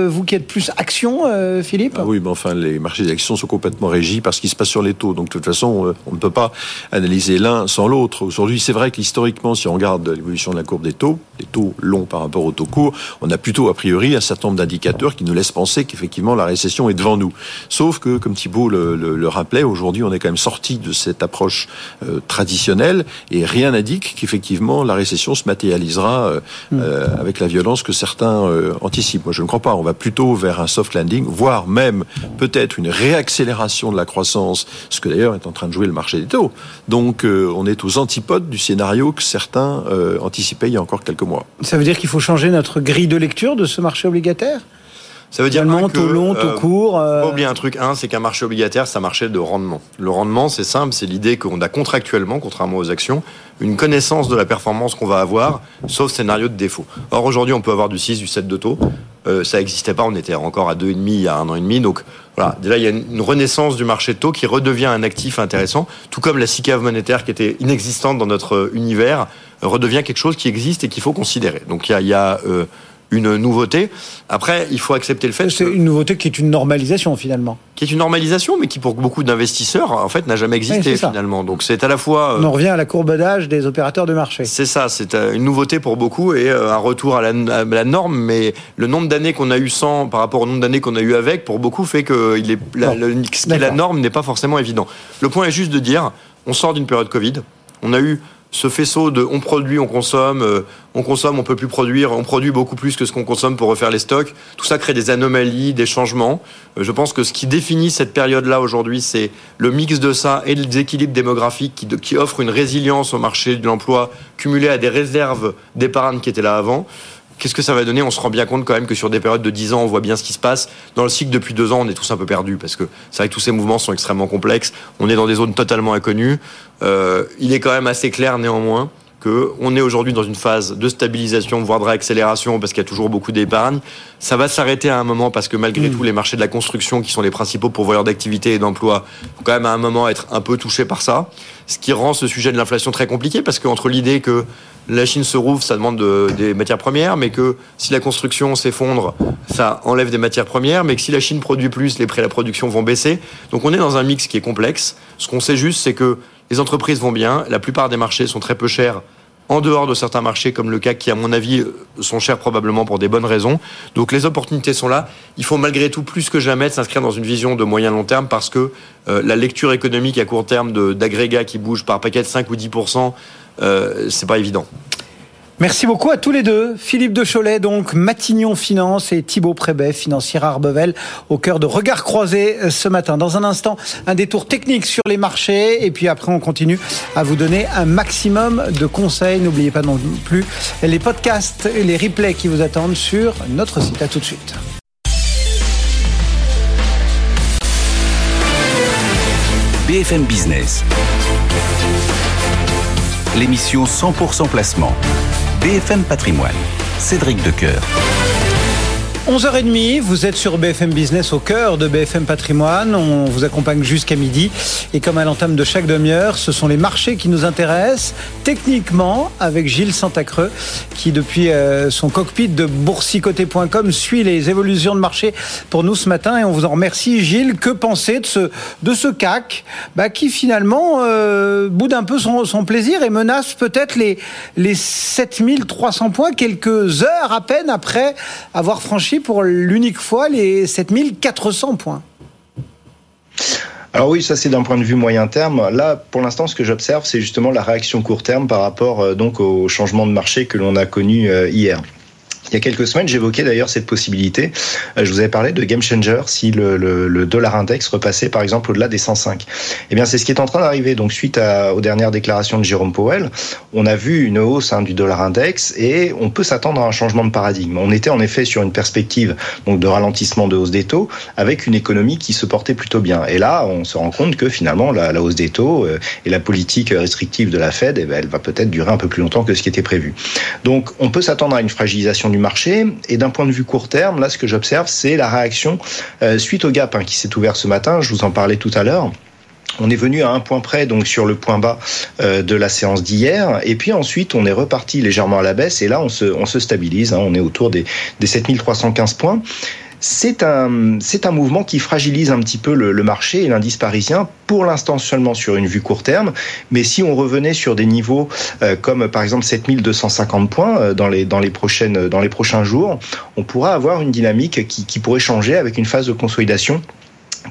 vous qui êtes plus action, Philippe? Ah Oui, mais enfin les marchés d'actions sont complètement régis par ce qui se passe sur les taux. Donc de toute façon euh, on ne peut pas analyser l'un sans l'autre. Aujourd'hui, c'est vrai qu'historiquement, si on regarde l'évolution de la courbe des taux, des taux longs par rapport aux taux courts, on a plutôt a priori un certain nombre d'indicateurs qui nous laissent penser qu'effectivement la récession est devant nous. Sauf que, comme Thibault le, rappelait, aujourd'hui, on est quand même sorti de cette approche euh, traditionnelle et rien n'indique qu'effectivement la récession se matérialisera euh, hmm. avec la violence que certains anticipent. Moi, je ne crois pas. On va plutôt vers un soft landing, voire même peut-être une réaccélération de la croissance, ce que d'ailleurs est en train de jouer le marché des taux. Donc euh, on est aux antipodes du scénario que certains euh, anticipaient il y a encore quelques mois. Ça veut dire qu'il faut changer notre grille de lecture de ce marché obligataire? Ça veut dire que, taux long, taux euh, court. Euh... Pas oublier un truc. Un, c'est qu'un marché obligataire, c'est un marché de rendement. Le rendement, c'est simple, c'est l'idée qu'on a contractuellement, contrairement aux actions, une connaissance de la performance qu'on va avoir, sauf scénario de défaut. Or aujourd'hui, on peut avoir du 6, du 7 de taux. Euh, ça n'existait pas, on était encore à 2,5 il y a un an et demi. Donc voilà, déjà il y a une renaissance du marché de taux qui redevient un actif intéressant, tout comme la SICAV monétaire qui était inexistante dans notre univers redevient quelque chose qui existe et qu'il faut considérer. Donc il y a, il y a euh, une nouveauté. Après, il faut accepter le fait. C'est une nouveauté qui est une normalisation finalement. Qui est une normalisation, mais qui pour beaucoup d'investisseurs, en fait, n'a jamais existé finalement. Donc c'est à la fois. On en revient à la courbe d'âge des opérateurs de marché. C'est ça, c'est euh, une nouveauté pour beaucoup et euh, un retour à la, norme. Mais le nombre d'années qu'on a eu sans par rapport au nombre d'années qu'on a eu avec, pour beaucoup, fait que il est, la, ce qui est la norme n'est pas forcément évident. Le point est juste de dire, on sort d'une période Covid. On a eu ce faisceau de on produit, on consomme, euh, on consomme, on peut plus produire, on produit beaucoup plus que ce qu'on consomme pour refaire les stocks. Tout ça crée des anomalies, des changements. Euh, je pense que ce qui définit cette période-là aujourd'hui, c'est le mix de ça et le déséquilibre démographique qui, qui offre une résilience au marché de l'emploi cumulé à des réserves d'épargne qui étaient là avant. Qu'est-ce que ça va donner On se rend bien compte quand même que sur des périodes de 10 ans, on voit bien ce qui se passe. Dans le cycle depuis deux ans, on est tous un peu perdus parce que c'est vrai que tous ces mouvements sont extrêmement complexes. On est dans des zones totalement inconnues. Euh, il est quand même assez clair néanmoins qu'on est aujourd'hui dans une phase de stabilisation, voire de réaccélération, parce qu'il y a toujours beaucoup d'épargne. Ça va s'arrêter à un moment, parce que malgré mmh. tout, les marchés de la construction, qui sont les principaux pourvoyeurs d'activité et d'emploi, vont quand même à un moment être un peu touchés par ça. Ce qui rend ce sujet de l'inflation très compliqué, parce qu'entre l'idée que la Chine se rouvre, ça demande des matières premières, mais que si la construction s'effondre, ça enlève des matières premières, mais que si la Chine produit plus, les prix de la production vont baisser. Donc on est dans un mix qui est complexe. Ce qu'on sait juste, c'est que les entreprises vont bien, la plupart des marchés sont très peu chers en dehors de certains marchés comme le CAC qui, à mon avis, sont chers probablement pour des bonnes raisons. Donc les opportunités sont là. Il faut malgré tout plus que jamais s'inscrire dans une vision de moyen long terme parce que euh, la lecture économique à court terme d'agrégats qui bougent par paquet de 5 ou 10% euh, c'est pas évident. Merci beaucoup à tous les deux. Philippe de Cholet, donc Matignon Finance et Thibaut Prébet, financière Arbevel, au cœur de Regards croisés euh, ce matin. Dans un instant, un détour technique sur les marchés et puis après on continue à vous donner un maximum de conseils. N'oubliez pas non plus les podcasts et les replays qui vous attendent sur notre site. À tout de suite. BFM Business. L'émission 100% placement. BFM Patrimoine. Cédric Decoeur. 11h30, vous êtes sur BFM Business au cœur de BFM Patrimoine. On vous accompagne jusqu'à midi. Et comme à l'entame de chaque demi-heure, ce sont les marchés qui nous intéressent techniquement avec Gilles Santacreux qui, depuis euh, son cockpit de boursicoté.com, suit les évolutions de marché pour nous ce matin. Et on vous en remercie, Gilles. Que penser de ce, de ce CAC bah, qui finalement euh, boude un peu son, son plaisir et menace peut-être les, les 7300 points quelques heures à peine après avoir franchi pour l'unique fois les 7400 points. Alors oui, ça c'est d'un point de vue moyen terme. Là, pour l'instant, ce que j'observe, c'est justement la réaction court terme par rapport euh, donc au changement de marché que l'on a connu euh, hier. Il y a quelques semaines, j'évoquais d'ailleurs cette possibilité. Euh, je vous avais parlé de game changer si le, dollar index repassait par exemple au-delà des 105. Eh bien, c'est ce qui est en train d'arriver. Donc, suite aux dernières déclarations de Jérôme Powell, on a vu une hausse hein, du dollar index et on peut s'attendre à un changement de paradigme. On était en effet sur une perspective de ralentissement de hausse des taux avec une économie qui se portait plutôt bien. Et là, on se rend compte que finalement, la, hausse des taux euh, et la politique restrictive de la Fed, eh bien, elle va peut-être durer un peu plus longtemps que ce qui était prévu. Donc, on peut s'attendre à une fragilisation du marché. Et d'un point de vue court terme, là, ce que j'observe, c'est la réaction euh, suite au gap hein, qui s'est ouvert ce matin. Je vous en parlais tout à l'heure. On est venu à un point près, donc sur le point bas euh, de la séance d'hier, et puis ensuite on est reparti légèrement à la baisse, et là on se, stabilise, hein, on est autour des, des 7315 points c'est un, c'est un mouvement qui fragilise un petit peu le, marché et l'indice parisien, pour l'instant seulement sur une vue court terme. Mais si on revenait sur des niveaux euh, comme par exemple 7250 points euh, dans, les, dans, les prochaines, dans les prochains jours, on pourra avoir une dynamique qui pourrait changer avec une phase de consolidation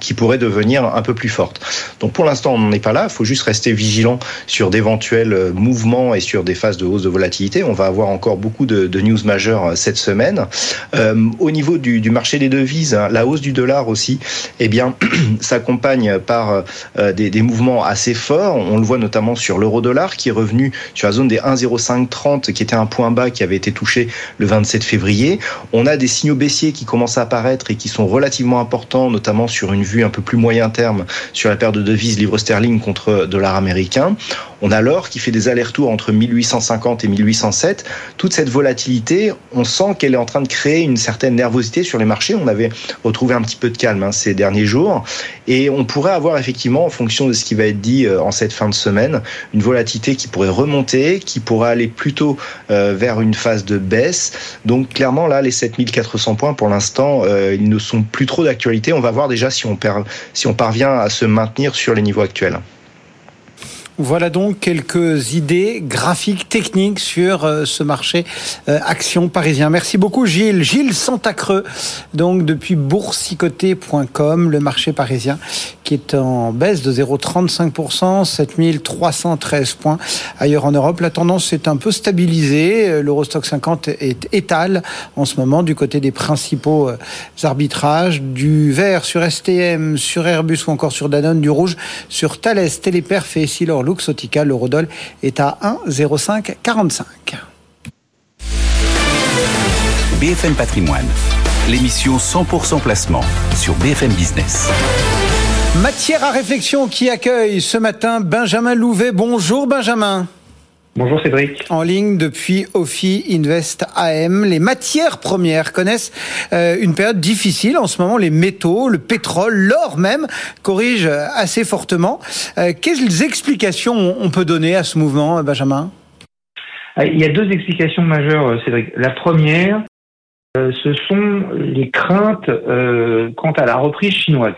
qui pourrait devenir un peu plus forte. Donc pour l'instant, on n'en est pas là. Il faut juste rester vigilant sur d'éventuels euh, mouvements et sur des phases de hausse de volatilité. On va avoir encore beaucoup de, news majeures euh, cette semaine. Euh, au niveau du, marché des devises, hein, la hausse du dollar aussi, eh bien, s'accompagne par des, des, mouvements assez forts. On le voit notamment sur l'euro-dollar qui est revenu sur la zone des 1,0530 qui était un point bas qui avait été touché le 27 février. On a des signaux baissiers qui commencent à apparaître et qui sont relativement importants, notamment sur une un peu plus moyen terme sur la paire de devises livre sterling contre dollar américain. On a l'or qui fait des allers-retours entre 1850 et 1807. Toute cette volatilité, on sent qu'elle est en train de créer une certaine nervosité sur les marchés. On avait retrouvé un petit peu de calme hein, ces derniers jours. Et on pourrait avoir effectivement, en fonction de ce qui va être dit euh, en cette fin de semaine, une volatilité qui pourrait remonter, qui pourrait aller plutôt euh, vers une phase de baisse. Donc clairement, là, les 7400 points, pour l'instant, euh, ils ne sont plus trop d'actualité. On va voir déjà si on, si on parvient à se maintenir sur les niveaux actuels. Voilà donc quelques idées graphiques, techniques sur euh, ce marché euh, action parisien. Merci beaucoup Gilles. Gilles Santacreux, donc depuis boursicoté.com, le marché parisien qui est en baisse de 0,35%, 7313 points. Ailleurs en Europe, la tendance est un peu stabilisée. L'Eurostock 50 est étale en ce moment du côté des principaux euh, arbitrages, du vert sur STM, sur Airbus ou encore sur Danone, du rouge sur Thales, Téléperf et Silor Luxotica, l'eurodoll est à 1,0545. BFM Patrimoine, l'émission 100% placement sur BFM Business. Matière à réflexion qui accueille ce matin Benjamin Louvet. Bonjour Benjamin. Bonjour Cédric. En ligne depuis Ophi Invest AM, les matières premières connaissent euh, une période difficile en ce moment. Les métaux, le pétrole, l'or même corrigent assez fortement. Euh, quelles explications on peut donner à ce mouvement, Benjamin? Il y a deux explications majeures, Cédric. La première, euh, ce sont les craintes quant à la reprise chinoise.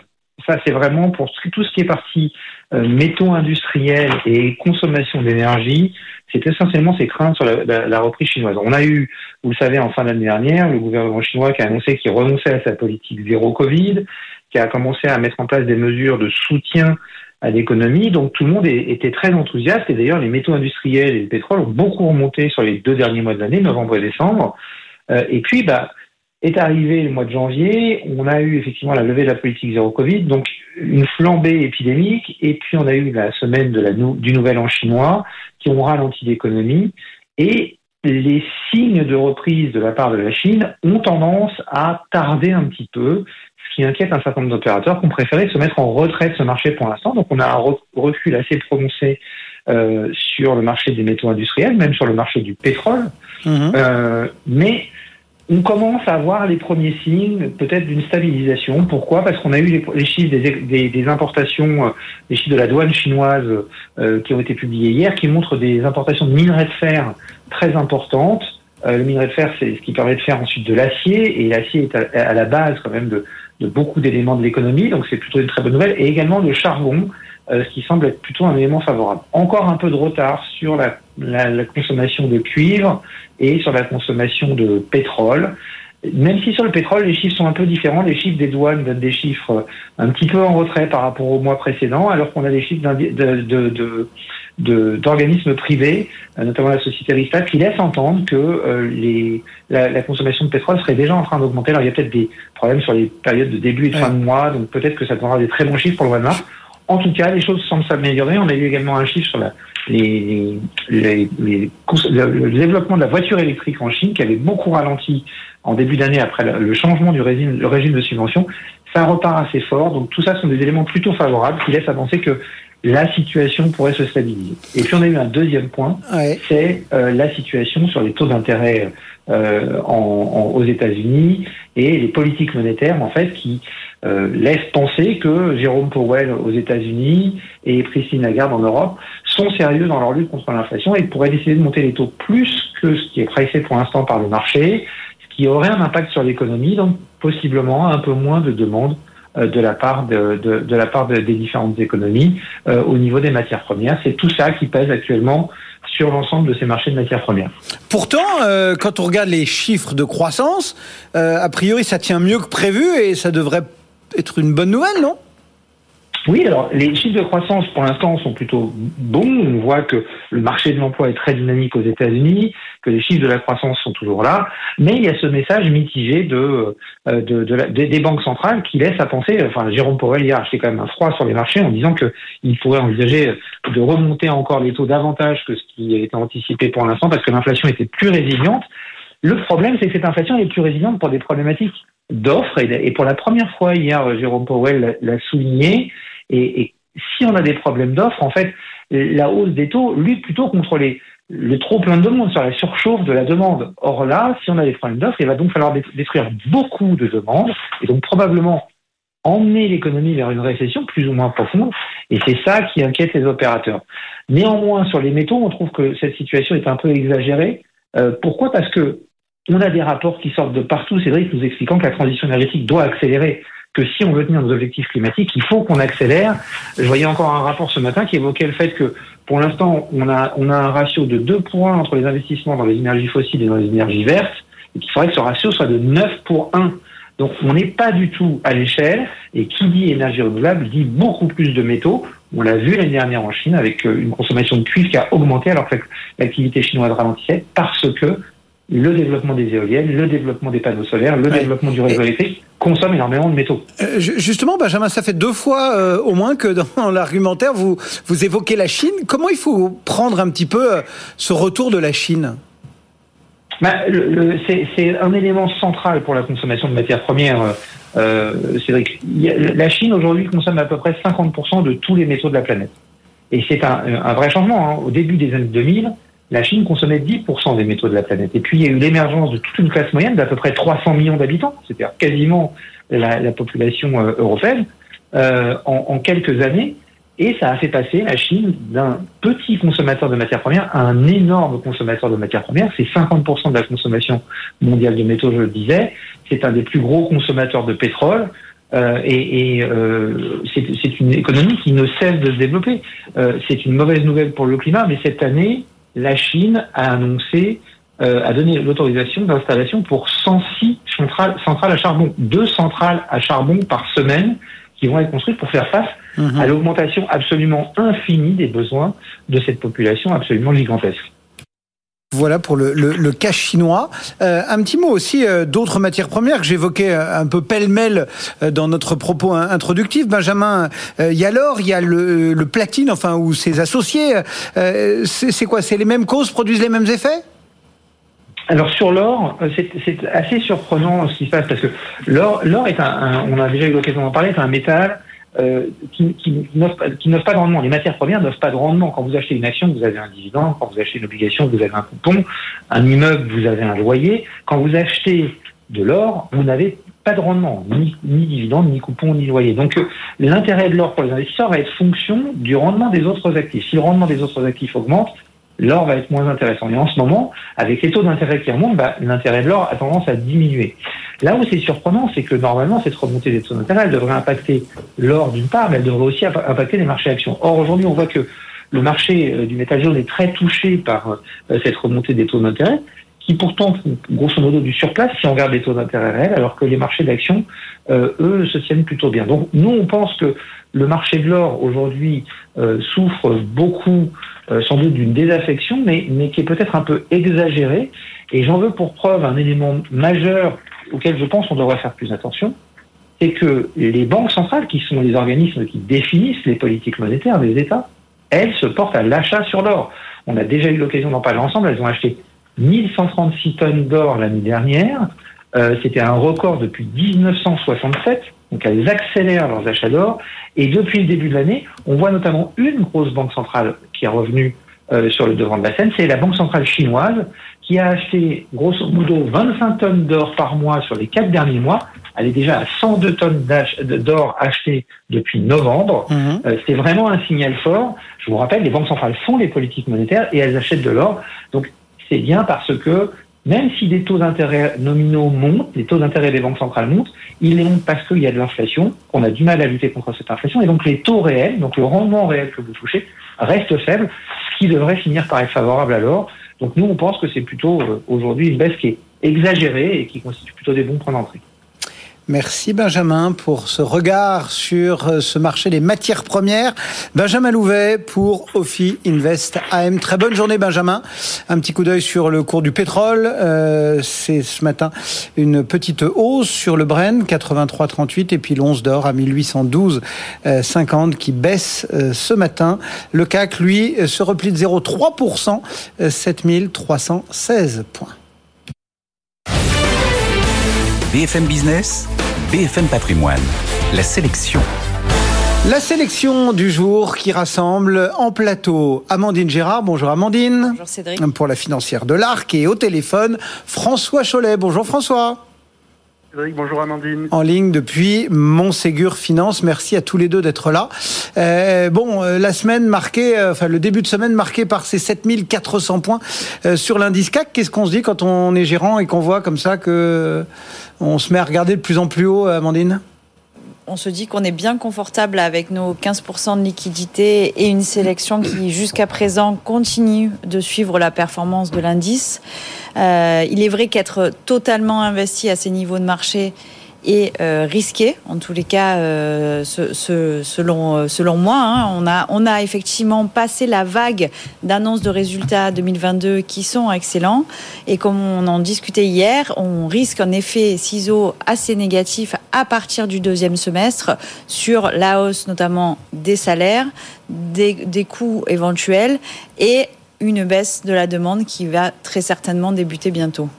ça c'est vraiment pour tout ce qui est partie euh, métaux industriels et consommation d'énergie, c'est essentiellement ces craintes sur la, reprise chinoise. On a eu, vous le savez, en fin d'année dernière, le gouvernement chinois qui a annoncé qu'il renonçait à sa politique zéro Covid, qui a commencé à mettre en place des mesures de soutien à l'économie. Donc tout le monde était très enthousiaste et d'ailleurs les métaux industriels et le pétrole ont beaucoup remonté sur les deux derniers mois de l'année, novembre et décembre. Euh, et puis, bah, est arrivé le mois de janvier, on a eu effectivement la levée de la politique zéro Covid, donc une flambée épidémique, et puis on a eu la semaine de la, du Nouvel An chinois qui ont ralenti l'économie, et les signes de reprise de la part de la Chine ont tendance à tarder un petit peu, ce qui inquiète un certain nombre d'opérateurs qui ont préféré se mettre en retrait de ce marché pour l'instant. Donc on a un recul assez prononcé euh, sur le marché des métaux industriels, même sur le marché du pétrole. Mmh. Euh, mais on commence à voir les premiers signes peut-être d'une stabilisation. Pourquoi? Parce qu'on a eu les, chiffres des, importations, euh, les chiffres de la douane chinoise euh, qui ont été publiés hier, qui montrent des importations de minerais de fer très importantes. Euh, le minerai de fer, c'est ce qui permet de faire ensuite de l'acier, et l'acier est à, la base quand même de, de beaucoup d'éléments de l'économie, donc c'est plutôt une très bonne nouvelle. Et également le charbon, ce qui semble être plutôt un élément favorable. Encore un peu de retard sur la la, consommation de cuivre et sur la consommation de pétrole. Même si sur le pétrole, les chiffres sont un peu différents, les chiffres des douanes donnent des chiffres un petit peu en retrait par rapport au mois précédent, alors qu'on a des chiffres d'organismes de, privés, notamment la société Ristad, qui laissent entendre que euh, les, la, consommation de pétrole serait déjà en train d'augmenter. Alors il y a peut-être des problèmes sur les périodes de début et de fin de mois, donc peut-être que ça donnera des très bons chiffres pour le mois de mars. En tout cas, les choses semblent s'améliorer. On a eu également un chiffre sur la, les, les, les, le développement de la voiture électrique en Chine, qui avait beaucoup ralenti en début d'année après le changement du régime, le régime de subvention, ça repart assez fort. Donc tout ça sont des éléments plutôt favorables qui laissent à penser que la situation pourrait se stabiliser. Et puis on a eu un deuxième point, c'est euh, la situation sur les taux d'intérêt euh, en, aux États-Unis et les politiques monétaires en fait qui euh, laissent penser que Jérôme Powell aux États-Unis et Christine Lagarde en Europe sont sérieux dans leur lutte contre l'inflation et pourraient décider de monter les taux plus que ce qui est pressé pour l'instant par le marché, ce qui aurait un impact sur l'économie, donc possiblement un peu moins de demandes euh, de la part de, la part des différentes économies euh, au niveau des matières premières. C'est tout ça qui pèse actuellement sur l'ensemble de ces marchés de matières premières. Pourtant, quand on regarde les chiffres de croissance, a priori ça tient mieux que prévu et ça devrait être une bonne nouvelle, non? Oui, alors les chiffres de croissance pour l'instant sont plutôt bons. On voit que le marché de l'emploi est très dynamique aux États-Unis, que les chiffres de la croissance sont toujours là, mais il y a ce message mitigé euh, de, de des banques centrales qui laisse à penser. Enfin, Jérôme Powell hier a acheté quand même un froid sur les marchés en disant qu'il pourrait envisager de remonter encore les taux davantage que ce qui a été anticipé pour l'instant parce que l'inflation était plus résiliente. Le problème, c'est que cette inflation est plus résiliente pour des problématiques d'offres et, pour la première fois hier, Jérôme Powell l'a souligné. Et, si on a des problèmes d'offres, en fait, la hausse des taux lutte plutôt contre les, le trop plein de demande, sur la surchauffe de la demande. Or là, si on a des problèmes d'offres, il va donc falloir détruire beaucoup de demandes et donc probablement emmener l'économie vers une récession plus ou moins profonde. Et c'est ça qui inquiète les opérateurs. Néanmoins, sur les métaux, on trouve que cette situation est un peu exagérée. Euh, pourquoi? Parce que on a des rapports qui sortent de partout, Cédric, nous expliquant que la transition énergétique doit accélérer que si on veut tenir nos objectifs climatiques, il faut qu'on accélère. Je voyais encore un rapport ce matin qui évoquait le fait que pour l'instant, on a, on a un ratio de 2 points entre les investissements dans les énergies fossiles et dans les énergies vertes, et qu'il faudrait que ce ratio soit de 9 pour 1. Donc on n'est pas du tout à l'échelle, et qui dit énergie renouvelable dit beaucoup plus de métaux. On l'a vu l'année dernière en Chine avec euh, une consommation de cuivre qui a augmenté alors que l'activité chinoise ralentissait parce que le développement des éoliennes, le développement des panneaux solaires, le développement du réseau électrique consomme énormément de métaux. Euh, justement, Benjamin, ça fait deux fois euh, au moins que dans l'argumentaire, vous, vous évoquez la Chine. Comment il faut prendre un petit peu euh, ce retour de la Chine? Bah, C'est un élément central pour la consommation de matières premières. Cédric. La Chine aujourd'hui consomme à peu près 50% de tous les métaux de la planète. Et c'est un, un, vrai changement. Hein. Au début des années 2000, la Chine consommait 10% des métaux de la planète. Et puis, il y a eu l'émergence de toute une classe moyenne d'à peu près 300 millions d'habitants, c'est-à-dire quasiment la, population euh, européenne, euh, en, quelques années. Et ça a fait passer la Chine d'un petit consommateur de matières premières à un énorme consommateur de matières premières. C'est 50% de la consommation mondiale de métaux, je le disais. C'est un des plus gros consommateurs de pétrole. Euh, et, et euh, c'est une économie qui ne cesse de se développer. Euh, c'est une mauvaise nouvelle pour le climat, mais cette année, la Chine a annoncé, euh, a donné l'autorisation d'installation pour 106 centrales, centrales à charbon, deux centrales à charbon par semaine qui vont être construites pour faire face Mhm. à l'augmentation absolument infinie des besoins de cette population absolument gigantesque. Voilà pour le, le, le cas chinois. Euh, un petit mot aussi euh, d'autres matières premières que j'évoquais euh, un peu pêle-mêle dans notre propos in- introductif. Benjamin, il y a l'or, il y a le, platine, enfin ou ses associés. C'est quoi? C'est les mêmes causes produisent les mêmes effets? Alors sur l'or, c'est assez surprenant ce qui se passe parce que l'or, est un- on a déjà eu l'occasion d'en parler, c'est un métal euh, qui, qui n'offre pas- pas de rendement. Les matières premières n'offrent pas de rendement. Quand vous achetez une action, vous avez un dividende. Quand vous achetez une obligation, vous avez un coupon. Un immeuble, vous avez un loyer. Quand vous achetez de l'or, vous n'avez pas de rendement, ni, ni dividende, ni coupon, ni loyer. Donc euh, l'intérêt de l'or pour les investisseurs va être fonction du rendement des autres actifs. Si le rendement des autres actifs augmente, l'or va être moins intéressant. Et en ce moment, avec les taux d'intérêt qui remontent, bah, l'intérêt de l'or a tendance à diminuer. Là où c'est surprenant, c'est que normalement, cette remontée des taux d'intérêt, elle devrait impacter l'or d'une part, mais elle devrait aussi impa- impacter les marchés actions. Or, aujourd'hui, on voit que le marché euh, du métal jaune est très touché par euh, cette remontée des taux d'intérêt, qui pourtant grosso modo du surplace si on regarde les taux d'intérêt réels, alors que les marchés d'actions, euh, eux, se tiennent plutôt bien. Donc, nous, on pense que le marché de l'or aujourd'hui euh, souffre beaucoup euh, sans doute d'une désaffection, mais, mais qui est peut-être un peu exagérée. Et j'en veux pour preuve un élément majeur auquel je pense qu'on devrait faire plus attention, c'est que les banques centrales, qui sont les organismes qui définissent les politiques monétaires des États, elles se portent à l'achat sur l'or. On a déjà eu l'occasion d'en parler ensemble, elles ont acheté 1136 tonnes d'or l'année dernière, euh, c'était un record depuis 1967, donc elles accélèrent leurs achats d'or, et depuis le début de l'année, on voit notamment une grosse banque centrale qui est revenue euh, sur le devant de la scène, c'est la banque centrale chinoise qui a acheté grosso modo 25 tonnes d'or par mois sur les quatre derniers mois. Elle est déjà à 102 tonnes d'or achetées depuis novembre. Euh, c'est vraiment un signal fort. Je vous rappelle, les banques centrales font les politiques monétaires et elles achètent de l'or. Donc c'est bien parce que même si les taux d'intérêt nominaux montent, les taux d'intérêt des banques centrales montent, ils les montent parce qu'il y a de l'inflation, qu'on a du mal à lutter contre cette inflation, et donc les taux réels, donc le rendement réel que vous touchez, reste faible, ce qui devrait finir par être favorable à l'or. Donc nous, on pense que c'est plutôt euh, aujourd'hui une baisse qui est exagérée et qui constitue plutôt des bons points d'entrée. Merci Benjamin pour ce regard sur euh, ce marché des matières premières. Benjamin Louvet pour Ophi Invest AM. Très bonne journée Benjamin. Un petit coup d'œil sur le cours du pétrole. Euh, C'est ce matin une petite hausse sur le Brent 83,38 et puis l'once d'or à 1812,50 qui baisse euh, ce matin. Le CAC lui euh, se replie de 0,3%, euh, 7316 points. BFM Business, BFM Patrimoine, la sélection. La sélection du jour qui rassemble en plateau Amandine Gérard. Bonjour Amandine. Bonjour Cédric. Pour la financière de l'Arc et au téléphone François Cholet. Bonjour François. Bonjour Amandine. En ligne depuis Montségur Finance. Merci à tous les deux d'être là. Euh, bon, euh, la semaine marquée, euh, enfin le début de semaine marqué par ces 7400 points sur l'indice CAC. Qu'est-ce qu'on se dit quand on est gérant et qu'on voit comme ça que on se met à regarder de plus en plus haut, Amandine? On se dit qu'on est bien confortable avec nos 15% de liquidité et une sélection qui, jusqu'à présent, continue de suivre la performance de l'indice. Euh, il est vrai qu'être totalement investi à ces niveaux de marché est euh, risqué, en tous les cas, euh, selon, euh, selon moi. Hein, on, a, on a effectivement passé la vague d'annonces de résultats 2022 qui sont excellents. Et comme on en discutait hier, on risque un effet ciseau assez négatif à partir du deuxième semestre sur la hausse notamment des salaires, des, des coûts éventuels et une baisse de la demande qui va très certainement débuter bientôt.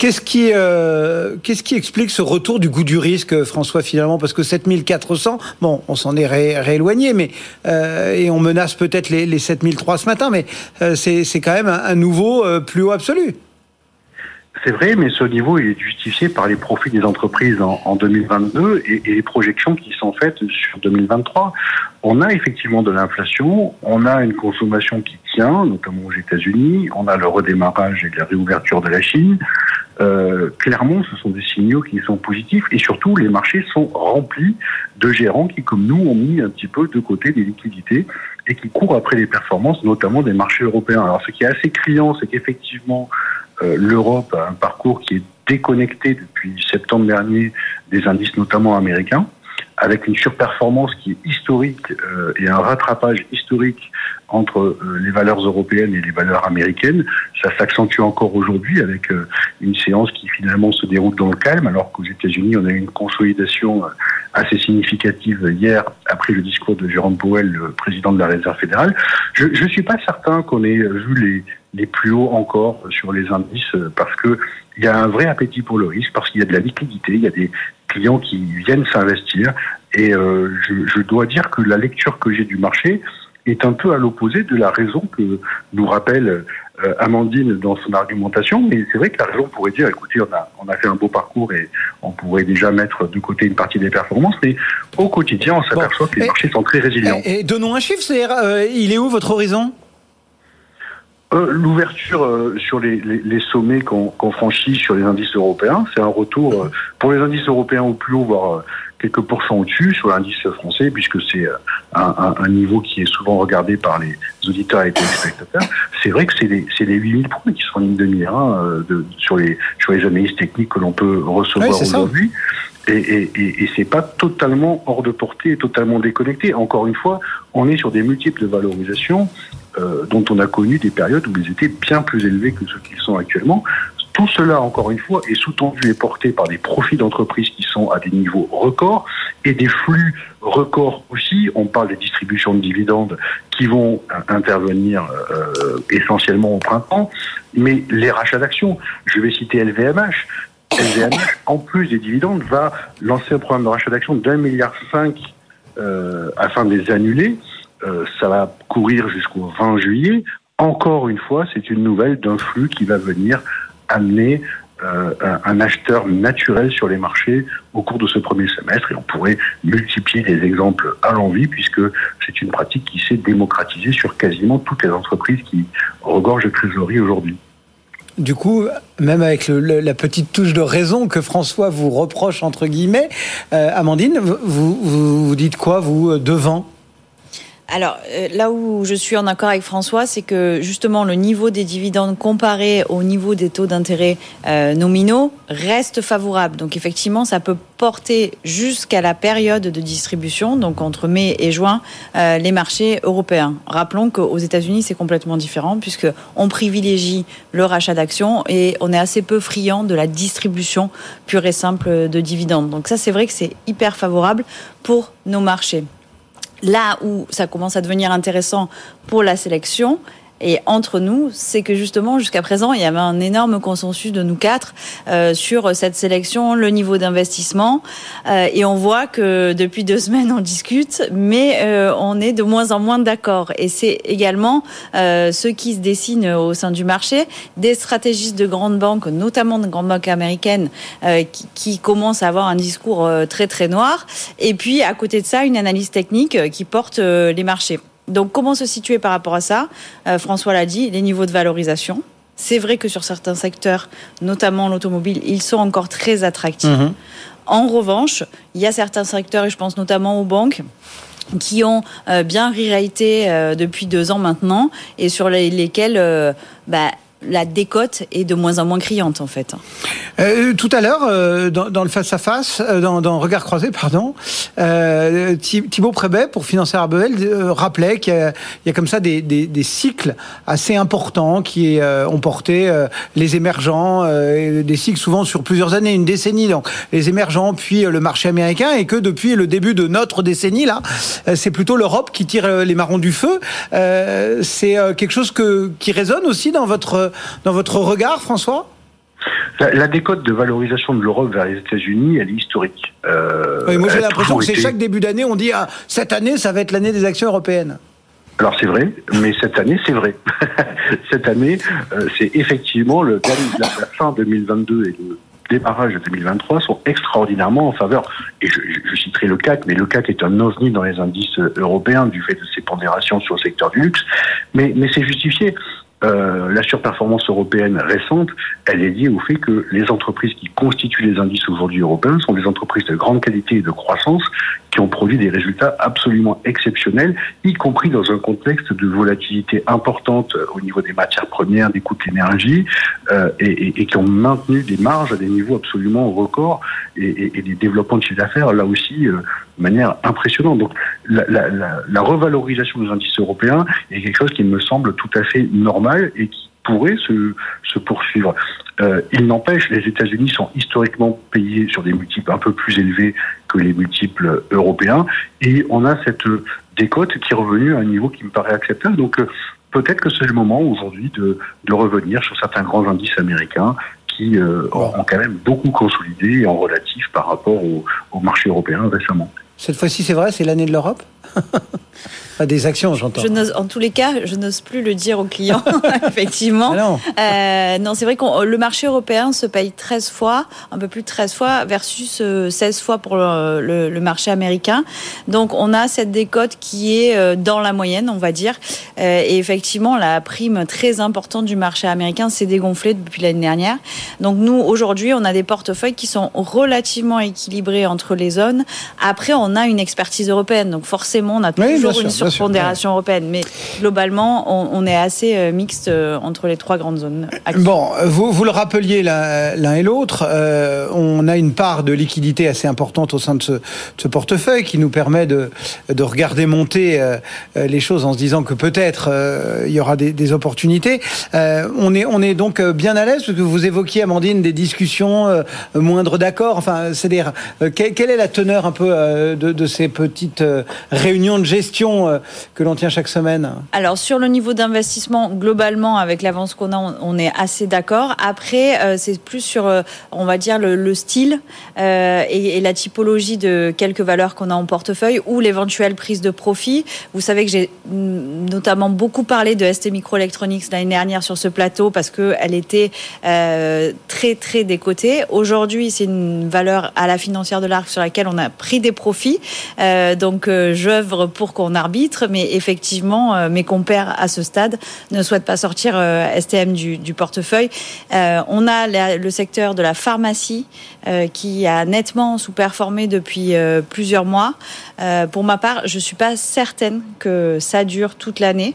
Qu'est-ce qui, euh, qu'est-ce qui explique ce retour du goût du risque, François, finalement? Parce que 7400, bon, on s'en est ré, rééloigné, mais, euh, et on menace peut-être les, les 7003 ce matin, mais euh, c'est, c'est quand même un, un nouveau euh, plus haut absolu. C'est vrai, mais ce niveau est justifié par les profits des entreprises en, en 2022 et, et, les projections qui sont faites sur 2023. On a effectivement de l'inflation, on a une consommation qui tient, notamment aux États-Unis, on a le redémarrage et la réouverture de la Chine. Euh, clairement, ce sont des signaux qui sont positifs et surtout, les marchés sont remplis de gérants qui, comme nous, ont mis un petit peu de côté des liquidités et qui courent après les performances, notamment des marchés européens. Alors, ce qui est assez criant, c'est qu'effectivement, l'Europe a un parcours qui est déconnecté depuis septembre dernier des indices notamment américains, avec une surperformance qui est historique euh, et un rattrapage historique entre euh, les valeurs européennes et les valeurs américaines. Ça s'accentue encore aujourd'hui avec euh, une séance qui finalement se déroule dans le calme, alors qu'aux États-Unis, on a eu une consolidation euh, assez significative hier après le discours de Jérôme Powell, le président de la Réserve fédérale. Je ne suis pas certain qu'on ait vu les, les plus hauts encore sur les indices parce que il y a un vrai appétit pour le risque, parce qu'il y a de la liquidité, il y a des clients qui viennent s'investir. Et euh, je, je, dois dire que la lecture que j'ai du marché est un peu à l'opposé de la raison que nous rappelle euh, Amandine dans son argumentation. Mais c'est vrai que la raison pourrait dire, écoutez, on a, on a fait un beau parcours et on pourrait déjà mettre de côté une partie des performances. Mais au quotidien, on s'aperçoit bon. que les marchés sont très résilients. Et, et donnons un chiffre, c'est euh, il est où votre horizon? Euh, L'ouverture euh, sur les, les, les sommets qu'on qu franchit sur les indices européens, c'est un retour euh, pour les indices européens au plus haut, voire quelques pourcents au-dessus sur l'indice français, puisque c'est un, un, un, niveau qui est souvent regardé par les auditeurs et téléspectateurs. C'est vrai que c'est les, les 8000 points qui sont en ligne de mire hein, de, sur, les, sur les analyses techniques que l'on peut recevoir oui, aujourd'hui. Et, et, et, et c'est pas totalement hors de portée, totalement déconnecté. Encore une fois, on est sur des multiples de valorisation euh, dont on a connu des périodes où ils étaient bien plus élevés que ceux qu'ils sont actuellement. Tout cela, encore une fois, est sous-tendu et porté par des profits d'entreprises qui sont à des niveaux records et des flux records aussi. On parle des distributions de dividendes qui vont intervenir euh, essentiellement au printemps, mais les rachats d'actions, je vais citer LVMH. LVMH, en plus des dividendes, va lancer un programme de rachat d'actions d'un milliard cinq euh, afin de les annuler. Euh, ça va courir jusqu'au 20 juillet. Encore une fois, c'est une nouvelle d'un flux qui va venir amener euh, un, acheteur naturel sur les marchés au cours de ce premier semestre et on pourrait multiplier les exemples à l'envie puisque c'est une pratique qui s'est démocratisée sur quasiment toutes les entreprises qui regorgent de trésorerie aujourd'hui. Du coup, même avec la petite touche de raison que François vous reproche, entre guillemets, euh, Amandine, vous, vous dites quoi, vous, devant? Alors euh, là où je suis en accord avec François, c'est que justement le niveau des dividendes comparé au niveau des taux d'intérêt euh, nominaux reste favorable. Donc effectivement, ça peut porter jusqu'à la période de distribution, donc entre mai et juin, euh, les marchés européens. Rappelons qu'aux États-Unis, c'est complètement différent puisque on privilégie le rachat d'actions et on est assez peu friand de la distribution pure et simple de dividendes. Donc ça, c'est vrai que c'est hyper favorable pour nos marchés. Là où ça commence à devenir intéressant pour la sélection, et entre nous, c'est que justement, jusqu'à présent, il y avait un énorme consensus de nous quatre euh, sur cette sélection, le niveau d'investissement. Euh, et on voit que depuis deux semaines, on discute, mais euh, on est de moins en moins d'accord. Et c'est également euh, ce qui se dessine au sein du marché, des stratégistes de grandes banques, notamment de grandes banques américaines, euh, qui, qui, commencent à avoir un discours euh, très très noir. Et puis, à côté de ça, une analyse technique qui porte les marchés. Donc, comment se situer par rapport à ça? Euh, François l'a dit, les niveaux de valorisation. C'est vrai que sur certains secteurs, notamment l'automobile, ils sont encore très attractifs. Mmh. En revanche, il y a certains secteurs, et je pense notamment aux banques, qui ont euh, bien re-raté euh, depuis deux ans maintenant, et sur les, lesquels bah, la décote est de moins en moins criante en fait. Euh, tout à l'heure, euh, dans, dans, le face à face, euh, dans, dans, Regard croisé, pardon, euh, Thibaut Prébet pour financer Arbel euh, rappelait qu'il y, y, a comme ça des, des, des cycles assez importants qui ont porté les émergents, des cycles souvent sur plusieurs années, une décennie, donc les émergents puis le marché américain, et que depuis le début de notre décennie là, c'est plutôt l'Europe qui tire les marrons du feu. c'est quelque chose que, qui résonne aussi dans votre dans votre regard, François la, la, décote de valorisation de l'Europe vers les États-Unis, elle est historique. Euh, oui, moi j'ai l'impression que c'est été... chaque début d'année, on dit ah, cette année, ça va être l'année des actions européennes. Alors c'est vrai, mais cette année c'est vrai. cette année, euh, c'est effectivement le la, la fin 2022 et le démarrage de 2023 sont extraordinairement en faveur. Et je, je, citerai le CAC, mais le CAC est un ovni dans les indices européens du fait de ses pondérations sur le secteur du luxe. Mais, mais c'est justifié. Euh, la surperformance européenne récente, elle est liée au fait que les entreprises qui constituent les indices aujourd'hui européens sont des entreprises de grande qualité et de croissance qui ont produit des résultats absolument exceptionnels, y compris dans un contexte de volatilité importante au niveau des matières premières, des coûts de l'énergie, euh, et, et, et, qui ont maintenu des marges à des niveaux absolument records et, et des développements de chiffre d'affaires là aussi euh, de manière impressionnante. Donc la, la, la, la revalorisation des indices européens est quelque chose qui me semble tout à fait normal et qui pourrait se, se poursuivre. Euh, il n'empêche, les États-Unis sont historiquement payés sur des multiples un peu plus élevés que les multiples européens, et on a cette décote qui est revenue à un niveau qui me paraît acceptable. Donc euh, peut-être que c'est le moment aujourd'hui de, de revenir sur certains grands indices américains qui euh, ont quand même beaucoup consolidé en relatif par rapport au, au marché européen récemment. Cette fois-ci, c'est vrai, c'est l'année de l'Europe? Pas des actions, j'entends. En tous les cas, je n'ose plus le dire aux clients, effectivement. Ah non, euh, non c'est vrai que le marché européen se paye 13 fois, un peu plus de 13 fois, versus 16 fois pour le, le, le marché américain. Donc, on a cette décote qui est euh, dans la moyenne, on va dire. Euh, et effectivement, la prime très importante du marché américain s'est dégonflée depuis l'année dernière. Donc, nous, aujourd'hui, on a des portefeuilles qui sont relativement équilibrés entre les zones. Après, on a une expertise européenne. Donc, forcément, on a toujours une sûr, surpondération européenne. Mais globalement, on, on est assez euh, mixte euh, entre les trois grandes zones. Bon, vous, vous le rappeliez l'un et l'autre, euh, on a une part de liquidité assez importante au sein de ce, de ce portefeuille qui nous permet de, de regarder monter euh, euh, les choses en se disant que peut-être euh, il y aura des, des opportunités. Euh, on, est, on est donc euh, bien à l'aise parce que vous évoquiez, Amandine, des discussions euh, moindres d'accords. Enfin, c'est-à-dire, euh, quelle, quelle est la teneur un peu euh, de, de ces petites réunions de gestion euh, que l'on tient chaque semaine Alors sur le niveau d'investissement, globalement, avec l'avance qu'on a, on, est assez d'accord. Après, euh, c'est plus sur, euh, on va dire, le, le style et, la typologie de quelques valeurs qu'on a en portefeuille ou l'éventuelle prise de profit. Vous savez que j'ai mm, notamment beaucoup parlé de ST Microelectronics l'année dernière sur ce plateau parce qu'elle était très très décotée. Aujourd'hui, c'est une valeur à la financière de l'ARC sur laquelle on a pris des profits. Donc euh, j'œuvre pour qu'on arbitre, mais effectivement, euh, mes compères à ce stade ne souhaitent pas sortir euh, STM du, du portefeuille. Euh, on a la- le secteur de la pharmacie euh, qui a nettement sous-performé depuis euh, plusieurs mois. Pour ma part, je suis pas certaine que ça dure toute l'année.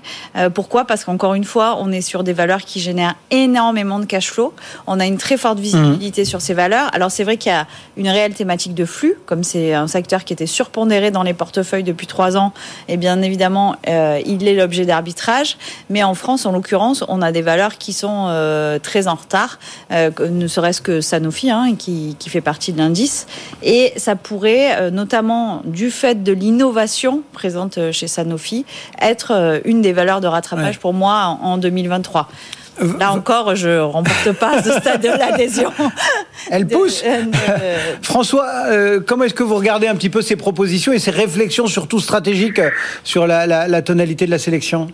Pourquoi? Parce qu'encore une fois, on est sur des valeurs qui génèrent énormément de cash flow. On a une très forte visibilité sur ces valeurs. Alors c'est vrai qu'il y a une réelle thématique de flux, comme c'est un secteur qui était surpondéré dans les portefeuilles depuis trois ans. Et bien évidemment, euh, il est l'objet d'arbitrage. Mais en France, en l'occurrence, on a des valeurs qui sont euh, très en retard, euh, ne serait-ce que Sanofi, hein, qui, qui fait partie de l'indice. Et ça pourrait, notamment du fait de l'innovation présente chez Sanofi, être une des valeurs de rattrapage Ouais. pour moi en, en 2023. Euh, Là encore, je remporte pas ce stade de l'adhésion. Elle De- pousse euh, François, euh, comment est-ce que vous regardez un petit peu ces propositions et ces réflexions surtout stratégiques euh, sur la, la- la tonalité de la sélection?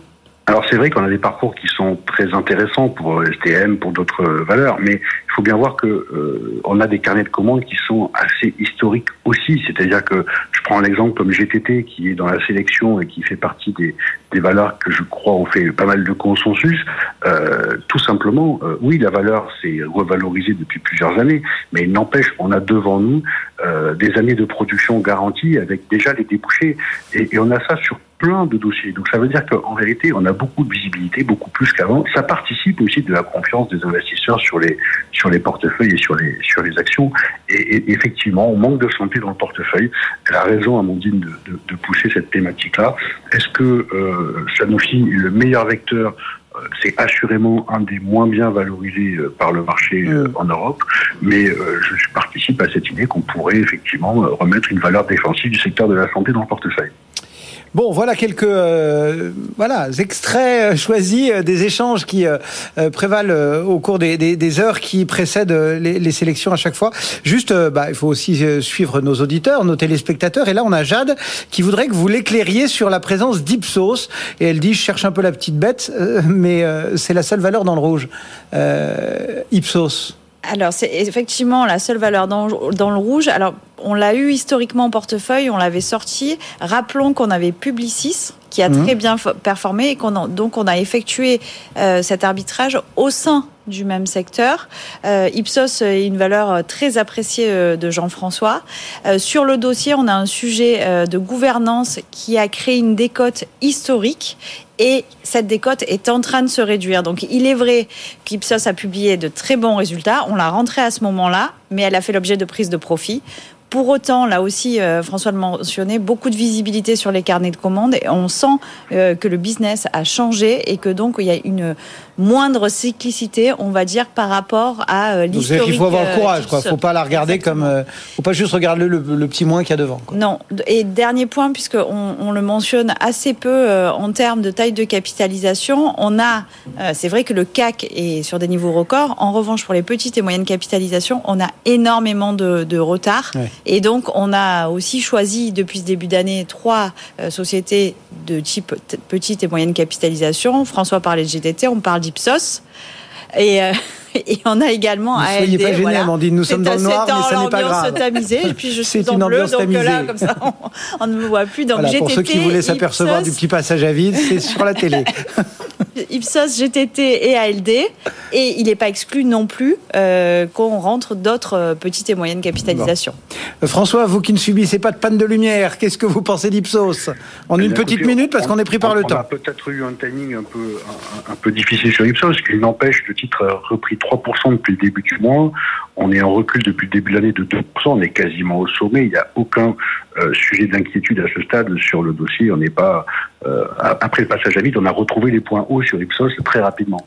Alors c'est vrai qu'on a des parcours qui sont très intéressants pour euh, STM, pour d'autres euh, valeurs, mais il faut bien voir que euh, on a des carnets de commandes qui sont assez historiques aussi. C'est-à-dire que je prends un exemple comme GTT qui est dans la sélection et qui fait partie des, des valeurs que je crois ont fait pas mal de consensus. Euh, tout simplement, euh, oui, la valeur s'est revalorisée depuis plusieurs années, mais il n'empêche, on a devant nous euh, des années de production garanties avec déjà les débouchés, et, et on a ça sur plein de dossiers. Donc ça veut dire qu'en vérité, on a beaucoup de visibilité, beaucoup plus qu'avant. Ça participe aussi de la confiance des investisseurs sur les sur les portefeuilles et sur les sur les actions. Et, et effectivement, on manque de santé dans le portefeuille. Elle a raison, Amandine, de, de, de pousser cette thématique-là. Est-ce que euh, Sanofi est le meilleur vecteur Euh, c'est assurément un des moins bien valorisés euh, par le marché euh, en Europe, mais je participe à cette idée qu'on pourrait effectivement remettre une valeur défensive du secteur de la santé dans le portefeuille. Bon, voilà quelques euh, voilà extraits euh, choisis euh, des échanges qui prévalent au cours des, heures qui précèdent les, sélections à chaque fois. Juste, bah, il faut aussi suivre nos auditeurs, nos téléspectateurs. Et là, on a Jade qui voudrait que vous l'éclairiez sur la présence d'Ipsos. Et elle dit, je cherche un peu la petite bête, mais c'est la seule valeur dans le rouge. Ipsos. Alors, c'est effectivement la seule valeur dans, dans le rouge. Alors, on l'a eu historiquement en portefeuille, on l'avait sorti. Rappelons qu'on avait Publicis qui a mhm. très bien performé et qu'on donc on a effectué euh, cet arbitrage au sein du même secteur. Euh, Ipsos est une valeur très appréciée euh, de Jean-François. sur le dossier, on a un sujet de gouvernance qui a créé une décote historique et cette décote est en train de se réduire. Donc il est vrai qu'Ipsos a publié de très bons résultats, on l'a rentré à ce moment-là, mais elle a fait l'objet de prise de profit. Pour autant, là aussi, euh, François le mentionnait, beaucoup de visibilité sur les carnets de commandes et on sent euh, que le business a changé et que donc il y a une moindre cyclicité, on va dire, par rapport à l'historique. Euh, il faut avoir le courage, quoi. Faut pas la regarder comme, faut pas juste regarder le, petit moins qu'il y a devant. Non. Et dernier point, puisque on, le mentionne assez peu en termes de taille de capitalisation, on a, c'est vrai que le CAC est sur des niveaux records. En revanche, pour les petites et moyennes capitalisations, on a énormément de, retard. Et donc, on a aussi choisi depuis ce début d'année trois euh, sociétés de type petite et moyenne capitalisation. François parlait de GTT, on parle d'Ipsos. Et, euh, et, on a également ne soyez pas gênés, Amandine, nous sommes dans le noir, mais ça n'est pas grave. tamisée, et puis je suis dans bleu, donc là, comme ça, on, ne me voit plus. Donc voilà, pour ceux qui voulaient s'apercevoir du petit passage à vide, c'est sur la télé. Ipsos, GTT et ALD. Et il n'est pas exclu non plus euh, qu'on rentre d'autres euh, petites et moyennes capitalisations. François, vous qui ne subissez pas de panne de lumière, qu'est-ce que vous pensez d'Ipsos? En eh une petite minute, parce qu'on est pris par le temps. On a peut-être eu un timing un peu, un, peu difficile sur Ipsos, qu'il n'empêche, le titre a repris 3% depuis le début du mois. On est en recul depuis le début de l'année de 2%. On est quasiment au sommet. Il n'y a aucun sujet d'inquiétude à ce stade sur le dossier. On n'est pas après le passage à vide, on a retrouvé les points hauts sur Ipsos très rapidement.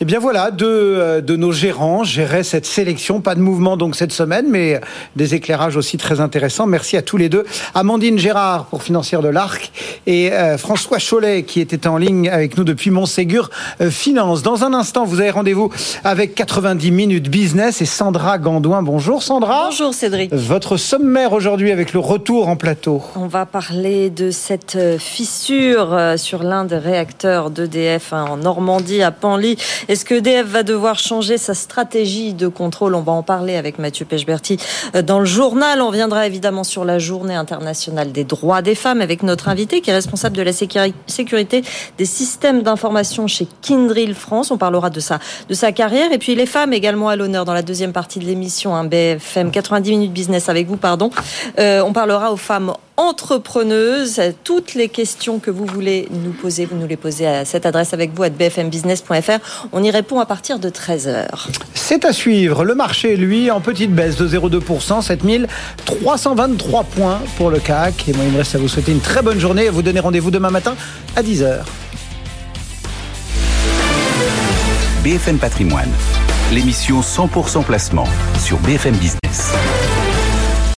Et eh bien voilà, deux euh, de nos gérants géraient cette sélection. Pas de mouvement donc cette semaine, mais des éclairages aussi très intéressants. Merci à tous les deux. Amandine Gérard pour Financière de l'Arc et euh, François Cholet qui était en ligne avec nous depuis Montségur euh, Finance. Dans un instant, vous avez rendez-vous avec 90 minutes business et Sandra Gandouin. Bonjour Sandra. Bonjour Cédric. Votre sommaire aujourd'hui avec le retour en plateau. On va parler de cette fissure sur l'un des réacteurs d'EDF hein, en Normandie à Panly est-ce que EDF va devoir changer sa stratégie de contrôle On va en parler avec Mathieu Pechberti euh, dans le journal. On viendra évidemment sur la journée internationale des droits des femmes avec notre invité qui est responsable de la sécurité des systèmes d'information chez Kindrill France. On parlera de sa, carrière. Et puis les femmes également à l'honneur dans la deuxième partie de l'émission, un hein, BFM 90 minutes business avec vous, pardon. Euh, on parlera aux femmes entrepreneuse. Toutes les questions que vous voulez nous poser, vous nous les posez à cette adresse avec vous à bfmbusiness.fr. On y répond à partir de 13h. C'est à suivre. Le marché, lui, en petite baisse de 0,2%, 7323 points pour le CAC. Et moi, il me reste à vous souhaiter une très bonne journée et à vous donner rendez-vous demain matin à 10h. BFM Patrimoine, l'émission 100% placement sur BFM Business.